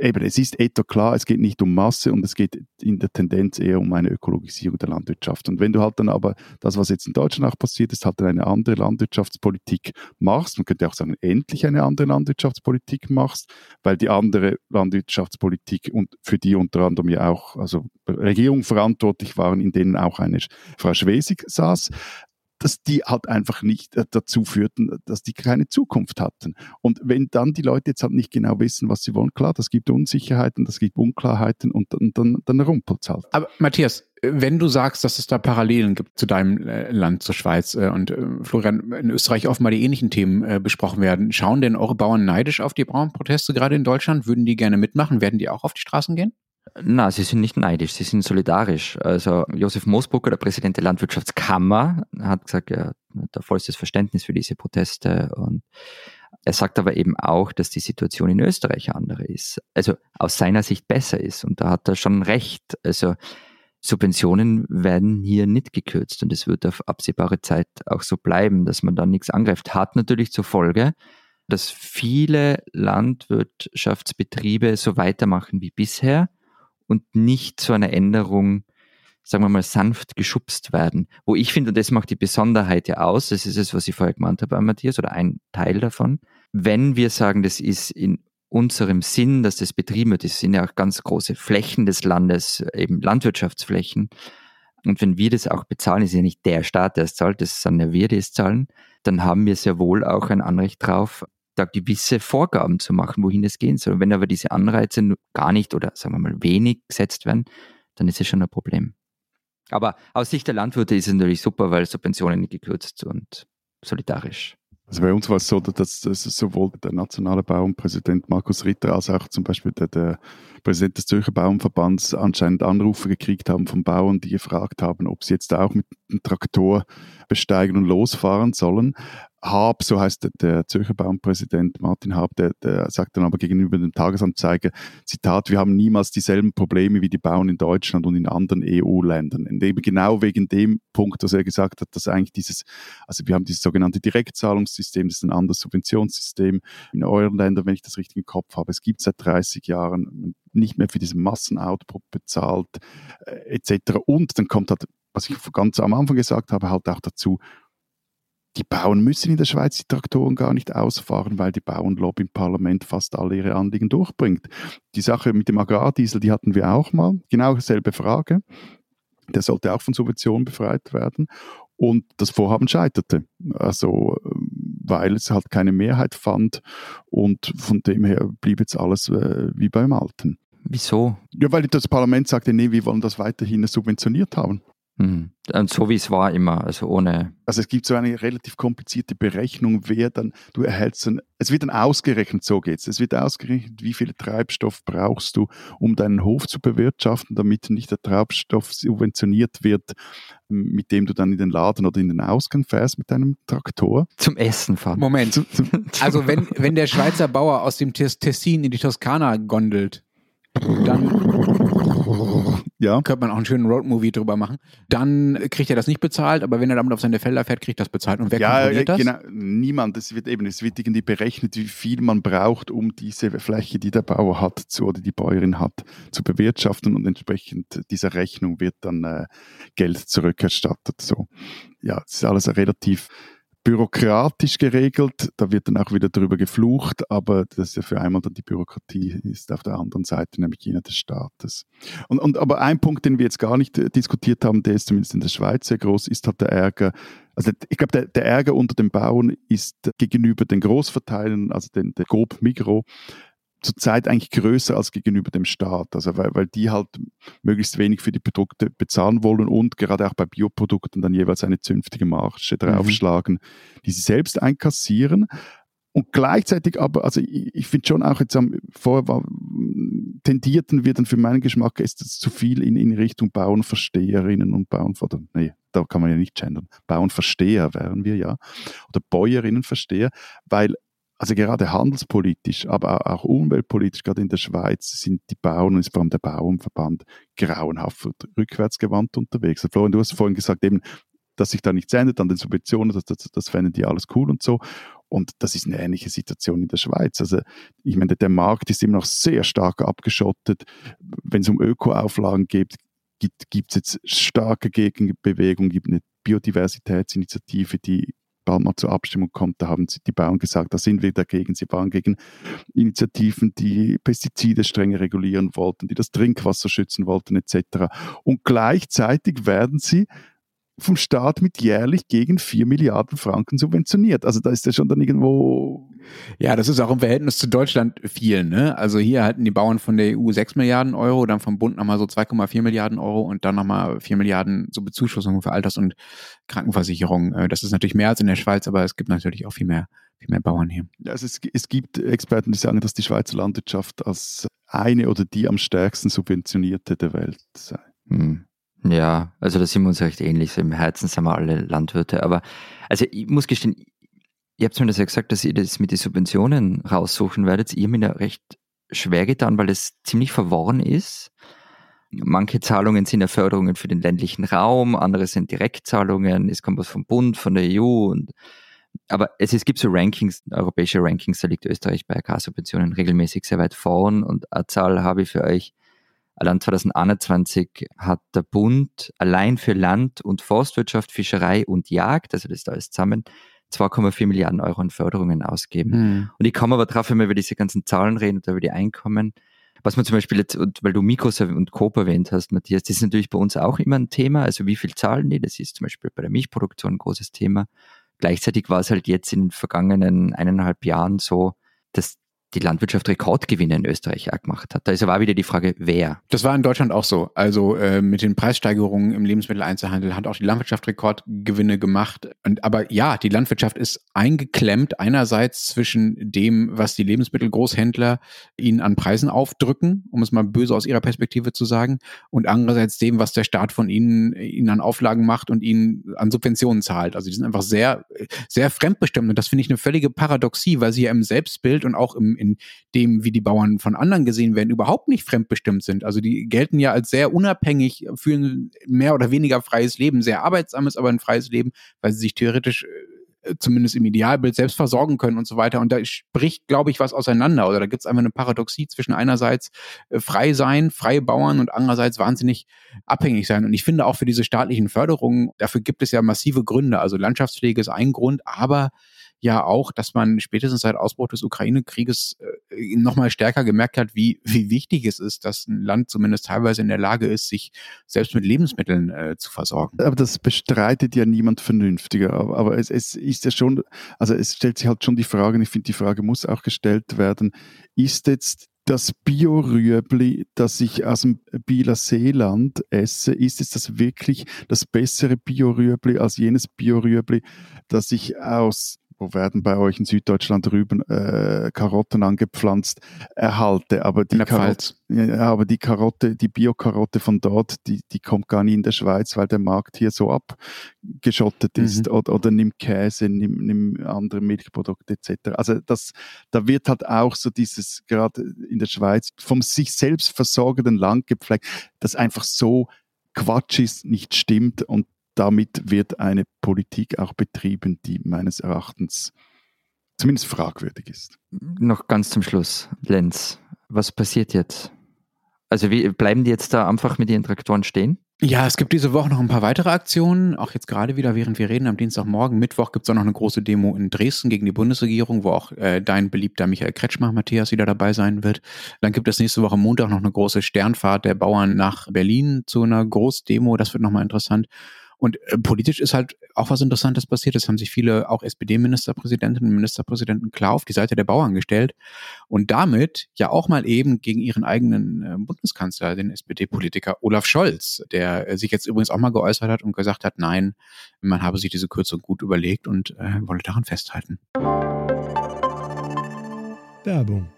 eben, es ist etwa klar, es geht nicht um Masse und es geht in der Tendenz eher um eine Ökologisierung der Landwirtschaft. Und wenn du halt dann aber das, was jetzt in Deutschland auch passiert ist, halt dann eine andere Landwirtschaftspolitik machst, man könnte auch sagen, endlich eine andere Landwirtschaftspolitik machst, weil die andere Landwirtschaftspolitik und für die unter anderem ja auch, also Regierungen verantwortlich waren, in denen auch eine Frau Schwesig saß, dass die halt einfach nicht äh, dazu führten, dass die keine Zukunft hatten. Und wenn dann die Leute jetzt halt nicht genau wissen, was sie wollen, klar, das gibt Unsicherheiten, das gibt Unklarheiten und dann, dann, dann rumpelt halt. Aber Matthias, wenn du sagst, dass es da Parallelen gibt zu deinem äh, Land, zur Schweiz äh, und Florian, in Österreich offenbar die ähnlichen Themen besprochen werden, schauen denn eure Bauern neidisch auf die Bauernproteste gerade in Deutschland? Würden die gerne mitmachen? Werden die auch auf die Straßen gehen? Na, sie sind nicht neidisch, sie sind solidarisch. Also Josef Moosbrucker, der Präsident der Landwirtschaftskammer, hat gesagt, er hat vollstes Verständnis für diese Proteste und er sagt aber eben auch, dass die Situation in Österreich andere ist. Also aus seiner Sicht besser ist und da hat er schon recht. Also Subventionen werden hier nicht gekürzt und es wird auf absehbare Zeit auch so bleiben, dass man da nichts angreift. Hat natürlich zur Folge, dass viele Landwirtschaftsbetriebe so weitermachen wie bisher und nicht zu einer Änderung, sagen wir mal, sanft geschubst werden. Wo ich finde, und das macht die Besonderheit ja aus, das ist es, was ich vorher gemeint habe, Matthias, oder ein Teil davon, wenn wir sagen, das ist in unserem Sinn, dass das betrieben wird, das sind ja auch ganz große Flächen des Landes, eben Landwirtschaftsflächen, und wenn wir das auch bezahlen, ist ja nicht der Staat, der es zahlt, das sind ja wir, die es zahlen, dann haben wir sehr wohl auch ein Anrecht drauf, da gewisse Vorgaben zu machen, wohin es gehen soll. Wenn aber diese Anreize gar nicht oder sagen wir mal wenig gesetzt werden, dann ist es schon ein Problem. Aber aus Sicht der Landwirte ist es natürlich super, weil Subventionen gekürzt und solidarisch. Also bei uns war es so, dass, dass sowohl der nationale Bauernpräsident Markus Ritter als auch zum Beispiel der, der Präsident des Zürcher Bauernverbands anscheinend Anrufe gekriegt haben von Bauern, die gefragt haben, ob sie jetzt auch mit dem Traktor besteigen und losfahren sollen. Haab, so heißt der, Zürcher Bauernpräsident Martin Haab, der, der sagt dann aber gegenüber dem Tagesanzeiger, Zitat, wir haben niemals dieselben Probleme wie die Bauern in Deutschland und in anderen EU-Ländern. Und eben genau wegen dem Punkt, dass er gesagt hat, dass eigentlich dieses, also wir haben dieses sogenannte Direktzahlungssystem, das ist ein anderes Subventionssystem in euren Ländern, wenn ich das richtig im Kopf habe. Es gibt seit 30 Jahren nicht mehr für diesen Massenoutput bezahlt, äh, etc. Und dann kommt halt, was ich ganz am Anfang gesagt habe, halt auch dazu, die Bauern müssen in der Schweiz die Traktoren gar nicht ausfahren, weil die Bauernlobby im Parlament fast alle ihre Anliegen durchbringt. Die Sache mit dem Agrardiesel, die hatten wir auch mal. Genau dieselbe Frage. Der sollte auch von Subventionen befreit werden. Und das Vorhaben scheiterte. Also, weil es halt keine Mehrheit fand. Und von dem her blieb jetzt alles äh, wie beim Alten. Wieso? Ja, weil das Parlament sagte, nee, wir wollen das weiterhin subventioniert haben. Mhm. Und so wie es war immer, also ohne. Also es gibt so eine relativ komplizierte Berechnung, wer dann, du erhältst dann, es wird dann ausgerechnet, so geht's. Es wird ausgerechnet, wie viel Treibstoff brauchst du, um deinen Hof zu bewirtschaften, damit nicht der Treibstoff subventioniert wird, mit dem du dann in den Laden oder in den Ausgang fährst mit deinem Traktor. Zum Essen fahren. Moment. Zum, zum also wenn, wenn der Schweizer Bauer aus dem Tessin in die Toskana gondelt, dann ja. könnte man auch einen schönen Roadmovie drüber machen. Dann kriegt er das nicht bezahlt, aber wenn er damit auf seine Felder fährt, kriegt er das bezahlt. Und wer ja, kontrolliert das? Genau, niemand. Es wird eben, es wird irgendwie berechnet, wie viel man braucht, um diese Fläche, die der Bauer hat zu, oder die Bäuerin hat, zu bewirtschaften und entsprechend dieser Rechnung wird dann äh, Geld zurückerstattet. So. Ja, es ist alles relativ bürokratisch geregelt. Da wird dann auch wieder darüber geflucht, aber das ist ja für einmal dann die Bürokratie ist auf der anderen Seite, nämlich jene des Staates. Und, und aber ein Punkt, den wir jetzt gar nicht äh, diskutiert haben, der ist zumindest in der Schweiz sehr groß, ist halt der Ärger. Also ich glaube, der, der Ärger unter den Bauern ist gegenüber den Großverteilern, also den, der GOB Migro, zurzeit eigentlich größer als gegenüber dem Staat. Also weil, weil die halt möglichst wenig für die Produkte bezahlen wollen und gerade auch bei Bioprodukten dann jeweils eine zünftige Marge mhm. draufschlagen, mhm. die sie selbst einkassieren. Und gleichzeitig aber, also ich, ich finde schon auch jetzt am vorher war, tendierten wir dann für meinen Geschmack ist es zu viel in, in Richtung Bauernversteherinnen und Bauern, oder nee, da kann man ja nicht gendern, Bauernversteher wären wir ja, oder Bäuerinnenversteher, weil also gerade handelspolitisch, aber auch umweltpolitisch, gerade in der Schweiz, sind die Bauern und vor allem der Bauernverband grauenhaft rückwärtsgewandt unterwegs. Also Florian, du hast vorhin gesagt, eben, dass sich da nichts ändert an den Subventionen, das, das, das fänden die alles cool und so. Und das ist eine ähnliche Situation in der Schweiz. Also ich meine, der Markt ist immer noch sehr stark abgeschottet. Wenn es um Ökoauflagen geht, gibt es jetzt starke Gegenbewegungen, gibt eine Biodiversitätsinitiative, die bald mal zur Abstimmung kommt, da haben die Bauern gesagt, da sind wir dagegen. Sie waren gegen Initiativen, die Pestizide strenger regulieren wollten, die das Trinkwasser schützen wollten etc. Und gleichzeitig werden sie vom Staat mit jährlich gegen 4 Milliarden Franken subventioniert. Also da ist ja schon dann irgendwo. Ja, das ist auch im Verhältnis zu Deutschland viel. Ne? Also hier halten die Bauern von der EU 6 Milliarden Euro, dann vom Bund nochmal so 2,4 Milliarden Euro und dann nochmal 4 Milliarden so Bezuschussungen für Alters- und Krankenversicherung. Äh, das ist natürlich mehr als in der Schweiz, aber es gibt natürlich auch viel mehr, viel mehr Bauern hier. Ja, also es, es gibt Experten, die sagen, dass die Schweizer Landwirtschaft als eine oder die am stärksten subventionierte der Welt sei. Hm. Ja, also da sind wir uns recht ähnlich. Im Herzen sind wir alle Landwirte. Aber also ich muss gestehen, ihr habt mir das ja gesagt, dass ihr das mit den Subventionen raussuchen werdet. Ihr habt mir da recht schwer getan, weil es ziemlich verworren ist. Manche Zahlungen sind ja Förderungen für den ländlichen Raum, andere sind Direktzahlungen, es kommt was vom Bund, von der EU und aber es, es gibt so Rankings, europäische Rankings, da liegt Österreich bei AK-Subventionen regelmäßig sehr weit vorn und eine Zahl habe ich für euch. Allein 2021 hat der Bund allein für Land- und Forstwirtschaft, Fischerei und Jagd, also das ist alles zusammen, 2,4 Milliarden Euro an Förderungen ausgeben. Mhm. Und ich komme aber drauf, wenn wir über diese ganzen Zahlen reden und über die Einkommen, was man zum Beispiel jetzt, weil du Mikros und Coop erwähnt hast, Matthias, das ist natürlich bei uns auch immer ein Thema. Also wie viel zahlen die? Das ist zum Beispiel bei der Milchproduktion ein großes Thema. Gleichzeitig war es halt jetzt in den vergangenen eineinhalb Jahren so, dass die Landwirtschaft Rekordgewinne in Österreich auch gemacht hat. Da ist aber wieder die Frage, wer. Das war in Deutschland auch so. Also äh, mit den Preissteigerungen im Lebensmitteleinzelhandel hat auch die Landwirtschaft Rekordgewinne gemacht. Und, aber ja, die Landwirtschaft ist eingeklemmt einerseits zwischen dem, was die Lebensmittelgroßhändler ihnen an Preisen aufdrücken, um es mal böse aus ihrer Perspektive zu sagen, und andererseits dem, was der Staat von ihnen, ihnen an Auflagen macht und ihnen an Subventionen zahlt. Also die sind einfach sehr, sehr fremdbestimmt. Und das finde ich eine völlige Paradoxie, weil sie ja im Selbstbild und auch im in dem, wie die Bauern von anderen gesehen werden, überhaupt nicht fremdbestimmt sind. Also die gelten ja als sehr unabhängig, führen mehr oder weniger freies Leben, sehr arbeitsames, aber ein freies Leben, weil sie sich theoretisch äh, zumindest im Idealbild selbst versorgen können und so weiter. Und da spricht, glaube ich, was auseinander. Oder da gibt es einfach eine Paradoxie zwischen einerseits äh, frei sein, freie Bauern und andererseits wahnsinnig abhängig sein. Und ich finde auch für diese staatlichen Förderungen, dafür gibt es ja massive Gründe. Also Landschaftspflege ist ein Grund, aber ja auch, dass man spätestens seit Ausbruch des Ukraine-Krieges äh, nochmal stärker gemerkt hat, wie, wie wichtig es ist, dass ein Land zumindest teilweise in der Lage ist, sich selbst mit Lebensmitteln äh, zu versorgen. Aber das bestreitet ja niemand vernünftiger. Aber, es, es ist ja schon, also es stellt sich halt schon die Frage, und ich finde, die Frage muss auch gestellt werden, ist jetzt das Bio-Rüebli, das ich aus dem Bieler Seeland esse, ist es das wirklich das bessere Bio-Rüebli als jenes Bio-Rüebli, das ich aus wo werden bei euch in Süddeutschland Rüben äh, Karotten angepflanzt, erhalte. Aber die, Karotte, ja, aber die Karotte, die Bio-Karotte von dort, die, die kommt gar nicht in der Schweiz, weil der Markt hier so abgeschottet ist. Mhm. Oder, oder nimm Käse, nimm, nimm andere Milchprodukte etc. Also das, da wird halt auch so dieses, gerade in der Schweiz, vom sich selbst versorgenden Land gepflegt, das einfach so Quatsch ist, nicht stimmt und damit wird eine Politik auch betrieben, die meines Erachtens zumindest fragwürdig ist. Noch ganz zum Schluss, Lenz, was passiert jetzt? Also wie, bleiben die jetzt da einfach mit ihren Traktoren stehen? Ja, es gibt diese Woche noch ein paar weitere Aktionen, auch jetzt gerade wieder, während wir reden, am Dienstagmorgen, Mittwoch gibt es auch noch eine große Demo in Dresden gegen die Bundesregierung, wo auch äh, dein beliebter Michael Kretschmer, Matthias, wieder dabei sein wird. Dann gibt es nächste Woche Montag noch eine große Sternfahrt der Bauern nach Berlin zu einer Großdemo, das wird nochmal interessant. Und äh, politisch ist halt auch was Interessantes passiert. Es haben sich viele, auch SPD-Ministerpräsidentinnen und Ministerpräsidenten klar auf die Seite der Bauern gestellt und damit ja auch mal eben gegen ihren eigenen äh, Bundeskanzler, den SPD-Politiker Olaf Scholz, der äh, sich jetzt übrigens auch mal geäußert hat und gesagt hat, nein, man habe sich diese Kürzung gut überlegt und äh, wolle daran festhalten. Werbung.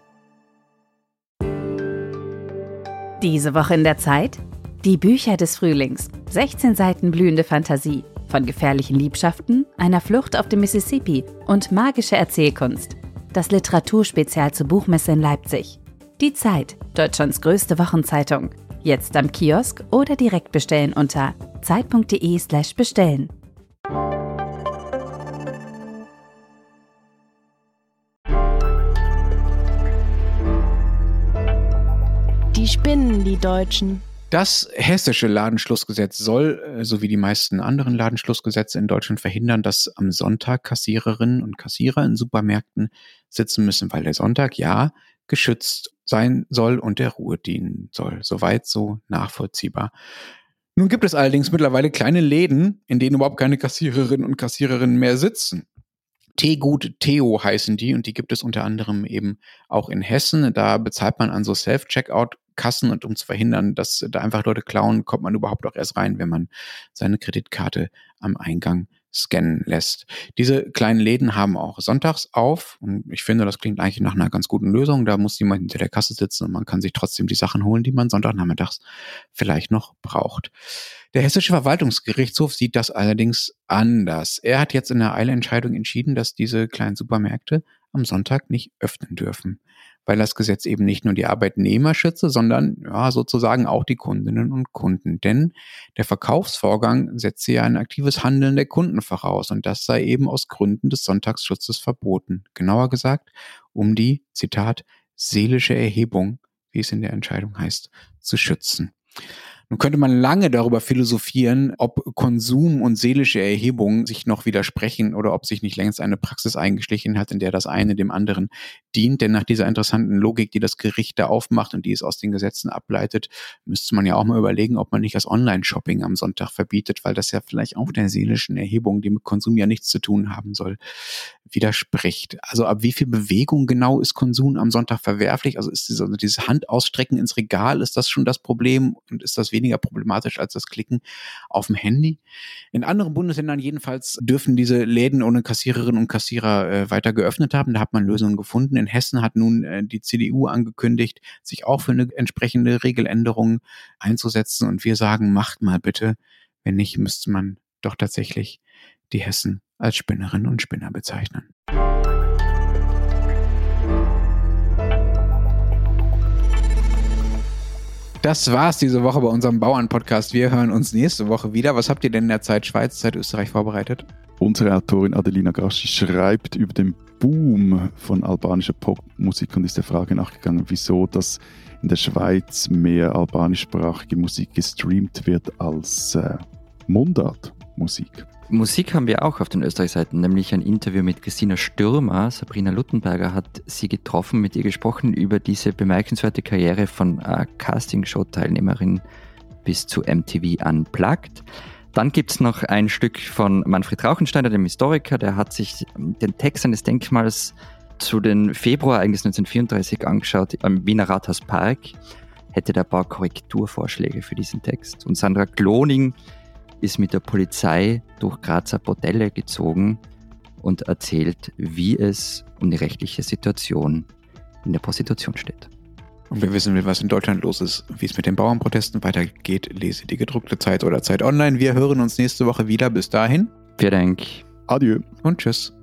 Diese Woche in der Zeit? Die Bücher des Frühlings. 16 Seiten blühende Fantasie. Von gefährlichen Liebschaften, einer Flucht auf dem Mississippi und magische Erzählkunst. Das Literaturspezial zur Buchmesse in Leipzig. Die Zeit, Deutschlands größte Wochenzeitung. Jetzt am Kiosk oder direkt bestellen unter zeit.de/slash bestellen. Die spinnen, die Deutschen. Das hessische Ladenschlussgesetz soll, äh, so wie die meisten anderen Ladenschlussgesetze in Deutschland, verhindern, dass am Sonntag Kassiererinnen und Kassierer in Supermärkten sitzen müssen, weil der Sonntag ja geschützt sein soll und der Ruhe dienen soll. Soweit so nachvollziehbar. Nun gibt es allerdings mittlerweile kleine Läden, in denen überhaupt keine Kassiererinnen und Kassiererinnen mehr sitzen. Teegut Theo heißen die und die gibt es unter anderem eben auch in Hessen. Da bezahlt man an so Self-Checkout Kassen und um zu verhindern, dass da einfach Leute klauen, kommt man überhaupt auch erst rein, wenn man seine Kreditkarte am Eingang scannen lässt. Diese kleinen Läden haben auch sonntags auf und ich finde, das klingt eigentlich nach einer ganz guten Lösung. Da muss jemand hinter der Kasse sitzen und man kann sich trotzdem die Sachen holen, die man Sonntagnachmittags vielleicht noch braucht. Der Hessische Verwaltungsgerichtshof sieht das allerdings anders. Er hat jetzt in der Eilentscheidung entschieden, dass diese kleinen Supermärkte am Sonntag nicht öffnen dürfen weil das Gesetz eben nicht nur die Arbeitnehmer schütze, sondern ja, sozusagen auch die Kundinnen und Kunden. Denn der Verkaufsvorgang setze ja ein aktives Handeln der Kunden voraus und das sei eben aus Gründen des Sonntagsschutzes verboten. Genauer gesagt, um die, Zitat, seelische Erhebung, wie es in der Entscheidung heißt, zu schützen. Nun könnte man lange darüber philosophieren, ob Konsum und seelische Erhebung sich noch widersprechen oder ob sich nicht längst eine Praxis eingeschlichen hat, in der das eine dem anderen dient. Denn nach dieser interessanten Logik, die das Gericht da aufmacht und die es aus den Gesetzen ableitet, müsste man ja auch mal überlegen, ob man nicht das Online-Shopping am Sonntag verbietet, weil das ja vielleicht auch der seelischen Erhebung, die mit Konsum ja nichts zu tun haben soll, widerspricht. Also ab wie viel Bewegung genau ist Konsum am Sonntag verwerflich? Also ist diese, dieses Handausstrecken ins Regal, ist das schon das Problem und ist das weniger problematisch als das Klicken auf dem Handy? In anderen Bundesländern jedenfalls dürfen diese Läden ohne Kassiererinnen und Kassierer äh, weiter geöffnet haben. Da hat man Lösungen gefunden. In Hessen hat nun äh, die CDU angekündigt, sich auch für eine entsprechende Regeländerung einzusetzen. Und wir sagen, macht mal bitte. Wenn nicht, müsste man doch tatsächlich die Hessen als Spinnerinnen und Spinner bezeichnen. Das war's diese Woche bei unserem Bauern-Podcast. Wir hören uns nächste Woche wieder. Was habt ihr denn in der Zeit Schweiz, Zeit Österreich vorbereitet? Unsere Autorin Adelina Gaschi schreibt über den Boom von albanischer Popmusik und ist der Frage nachgegangen, wieso das in der Schweiz mehr albanischsprachige Musik gestreamt wird als äh, Mundartmusik. Musik haben wir auch auf den Österreich-Seiten, nämlich ein Interview mit Christina Stürmer. Sabrina Luttenberger hat sie getroffen, mit ihr gesprochen über diese bemerkenswerte Karriere von äh, Castingshow-Teilnehmerin bis zu MTV Unplugged. Dann gibt es noch ein Stück von Manfred Rauchensteiner, dem Historiker, der hat sich den Text eines Denkmals zu den Februarereignissen 1934 angeschaut am Wiener Rathauspark, hätte da ein paar Korrekturvorschläge für diesen Text. Und Sandra Kloning ist mit der Polizei durch Grazer Bordelle gezogen und erzählt, wie es um die rechtliche Situation in der Prostitution steht. Und wer wissen will, was in Deutschland los ist, wie es mit den Bauernprotesten weitergeht, lese die gedruckte Zeit oder Zeit online. Wir hören uns nächste Woche wieder. Bis dahin. Vielen Dank. Adieu. Und tschüss.